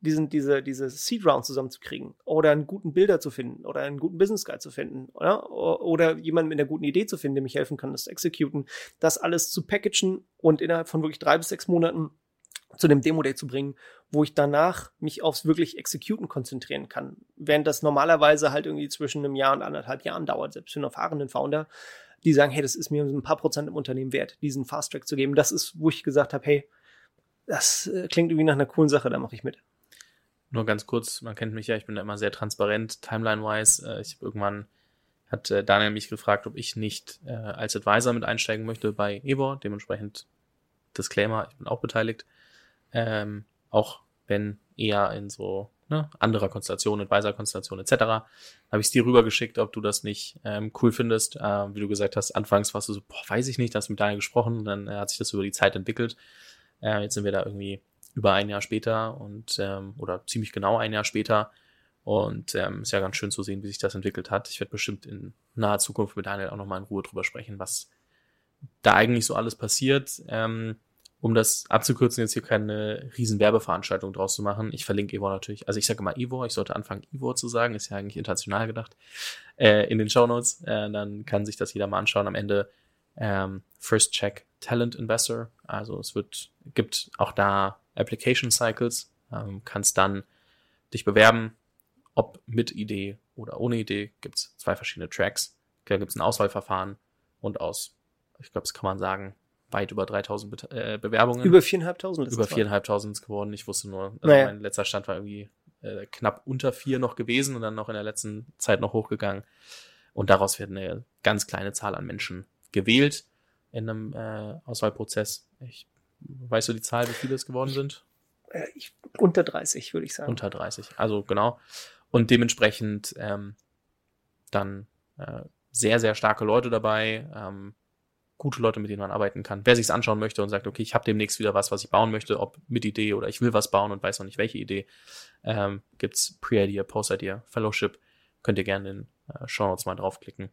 diesen, diese, diese Seed Round zusammenzukriegen oder einen guten Bilder zu finden oder einen guten Business Guide zu finden oder, oder jemanden mit einer guten Idee zu finden, der mich helfen kann, das zu exekuten, das alles zu packagen und innerhalb von wirklich drei bis sechs Monaten zu dem Demo Day zu bringen, wo ich danach mich aufs wirklich Executen konzentrieren kann. Während das normalerweise halt irgendwie zwischen einem Jahr und anderthalb Jahren dauert, selbst für einen erfahrenen Founder, die sagen, hey, das ist mir ein paar Prozent im Unternehmen wert, diesen Fast Track zu geben. Das ist, wo ich gesagt habe, hey, das äh, klingt irgendwie nach einer coolen Sache, da mache ich mit. Nur ganz kurz, man kennt mich ja, ich bin da immer sehr transparent, timeline-wise. Äh, ich habe irgendwann hat äh, Daniel mich gefragt, ob ich nicht äh, als Advisor mit einsteigen möchte bei Ebor. Dementsprechend Disclaimer, ich bin auch beteiligt. Ähm, auch wenn eher in so ne, anderer Konstellation, Advisor-Konstellation etc. Habe ich es dir rübergeschickt, ob du das nicht ähm, cool findest. Äh, wie du gesagt hast, anfangs warst du so, boah, weiß ich nicht, hast mit Daniel gesprochen, dann äh, hat sich das über die Zeit entwickelt. Äh, jetzt sind wir da irgendwie über ein Jahr später und ähm, oder ziemlich genau ein Jahr später. Und ähm, ist ja ganz schön zu sehen, wie sich das entwickelt hat. Ich werde bestimmt in naher Zukunft mit Daniel auch nochmal in Ruhe drüber sprechen, was da eigentlich so alles passiert. Ähm, um das abzukürzen, jetzt hier keine riesen Werbeveranstaltung draus zu machen. Ich verlinke Evo natürlich. Also ich sage immer Evo, ich sollte anfangen Evo zu sagen, ist ja eigentlich international gedacht. Äh, in den Show Notes, äh, dann kann sich das jeder mal anschauen. Am Ende ähm, First Check Talent Investor. Also es wird, gibt auch da Application Cycles, ähm, kannst dann dich bewerben, ob mit Idee oder ohne Idee, gibt's zwei verschiedene Tracks. Da gibt's ein Auswahlverfahren und aus, ich glaube, das kann man sagen, weit über 3000 Be äh, Bewerbungen. Über 4.500 über 4.500 ist geworden. Ich wusste nur, also Naja. mein letzter Stand war irgendwie äh, knapp unter vier noch gewesen und dann noch in der letzten Zeit noch hochgegangen. Und daraus wird eine ganz kleine Zahl an Menschen gewählt in einem äh, Auswahlprozess. Ich weißt du die Zahl, wie viele es geworden sind? Äh, ich, unter 30, würde ich sagen. Unter 30. Also genau. Und dementsprechend ähm, dann äh, sehr, sehr starke Leute dabei, ähm, gute Leute, mit denen man arbeiten kann. Wer sich's anschauen möchte und sagt, okay, ich habe demnächst wieder was, was ich bauen möchte, ob mit Idee oder ich will was bauen und weiß noch nicht welche Idee, ähm, gibt's Pre-Idea, Post-Idea, Fellowship. Könnt ihr gerne in äh, Show Notes mal draufklicken.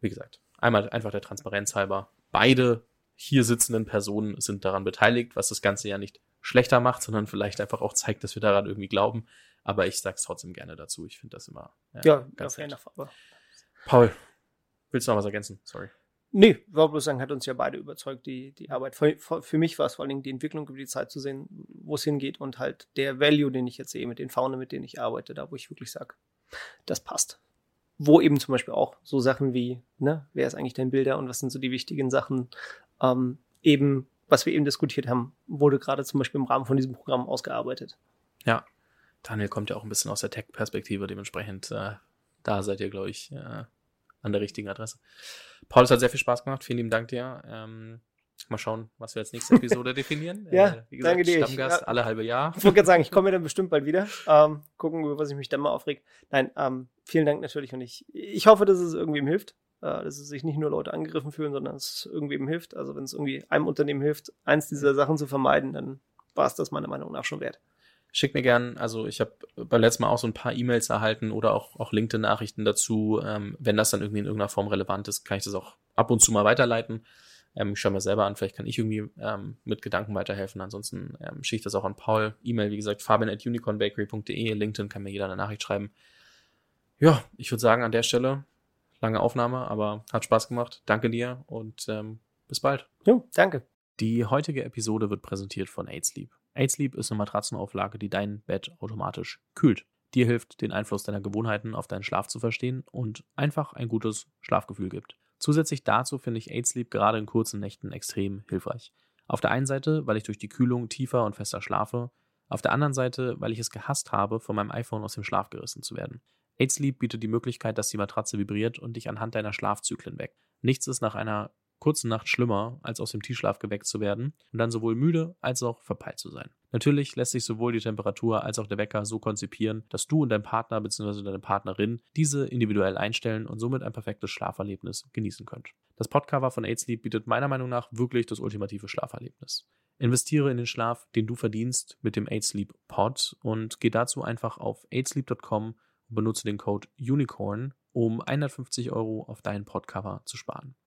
Wie gesagt, einmal einfach der Transparenz halber. Beide hier sitzenden Personen sind daran beteiligt, was das Ganze ja nicht schlechter macht, sondern vielleicht einfach auch zeigt, dass wir daran irgendwie glauben. Aber ich sag's trotzdem gerne dazu. Ich finde das immer äh, Ja, ganz enough, aber. Paul, willst du noch was ergänzen? Sorry. Nee, wollte bloß sagen, hat uns ja beide überzeugt, die, die Arbeit. Für, für für mich war es vor allen Dingen die Entwicklung über die Zeit zu sehen, wo es hingeht und halt der Value, den ich jetzt sehe mit den Faunen, mit denen ich arbeite, da wo ich wirklich sage, das passt. Wo eben zum Beispiel auch so Sachen wie, ne, wer ist eigentlich dein Bilder und was sind so die wichtigen Sachen, ähm, eben, was wir eben diskutiert haben, wurde gerade zum Beispiel im Rahmen von diesem Programm ausgearbeitet. Ja, Daniel kommt ja auch ein bisschen aus der Tech-Perspektive, dementsprechend äh, da seid ihr, glaube ich, äh, an der richtigen Adresse. Paul, es hat sehr viel Spaß gemacht. Vielen lieben Dank dir. Ähm, mal schauen, was wir als nächste Episode definieren. Ja, äh, wie gesagt, danke dir. Ich- Stammgast ja. alle halbe Jahr. Ich wollte gerade sagen, ich komme dann bestimmt bald wieder. Ähm, gucken, über was ich mich dann mal aufreg. Nein, ähm, vielen Dank natürlich und ich, ich hoffe, dass es irgendwem hilft. Äh, dass es sich nicht nur Leute angegriffen fühlen, sondern es irgendwem hilft. Also wenn es irgendwie einem Unternehmen hilft, eins dieser Sachen zu vermeiden, dann war es das meiner Meinung nach schon wert. Schickt mir gern, also ich habe beim letzten Mal auch so ein paar E-Mails erhalten oder auch, auch LinkedIn-Nachrichten dazu. Ähm, wenn das dann irgendwie in irgendeiner Form relevant ist, kann ich das auch ab und zu mal weiterleiten. Ähm, ich schaue mir selber an, vielleicht kann ich irgendwie ähm, mit Gedanken weiterhelfen. Ansonsten ähm, schicke ich das auch an Paul. E-Mail, wie gesagt, fabian at unicornbakery.de. LinkedIn kann mir jeder eine Nachricht schreiben. Ja, ich würde sagen, an der Stelle, lange Aufnahme, aber hat Spaß gemacht. Danke dir und ähm, bis bald. Jo, danke. Die heutige Episode wird präsentiert von AidSleep. AidSleep ist eine Matratzenauflage, die dein Bett automatisch kühlt. Dir hilft, den Einfluss deiner Gewohnheiten auf deinen Schlaf zu verstehen und einfach ein gutes Schlafgefühl gibt. Zusätzlich dazu finde ich AidSleep gerade in kurzen Nächten extrem hilfreich. Auf der einen Seite, weil ich durch die Kühlung tiefer und fester schlafe, auf der anderen Seite, weil ich es gehasst habe, von meinem iPhone aus dem Schlaf gerissen zu werden. AidSleep bietet die Möglichkeit, dass die Matratze vibriert und dich anhand deiner Schlafzyklen weckt. Nichts ist nach einer kurzen Nacht schlimmer, als aus dem Tiefschlaf geweckt zu werden und dann sowohl müde als auch verpeilt zu sein. Natürlich lässt sich sowohl die Temperatur als auch der Wecker so konzipieren, dass du und dein Partner bzw. deine Partnerin diese individuell einstellen und somit ein perfektes Schlaferlebnis genießen könnt. Das Podcover von AidSleep bietet meiner Meinung nach wirklich das ultimative Schlaferlebnis. Investiere in den Schlaf, den du verdienst mit dem AidSleep Pod und geh dazu einfach auf aidsleep.com benutze den Code UNICORN, um 150 Euro auf dein Podcover zu sparen.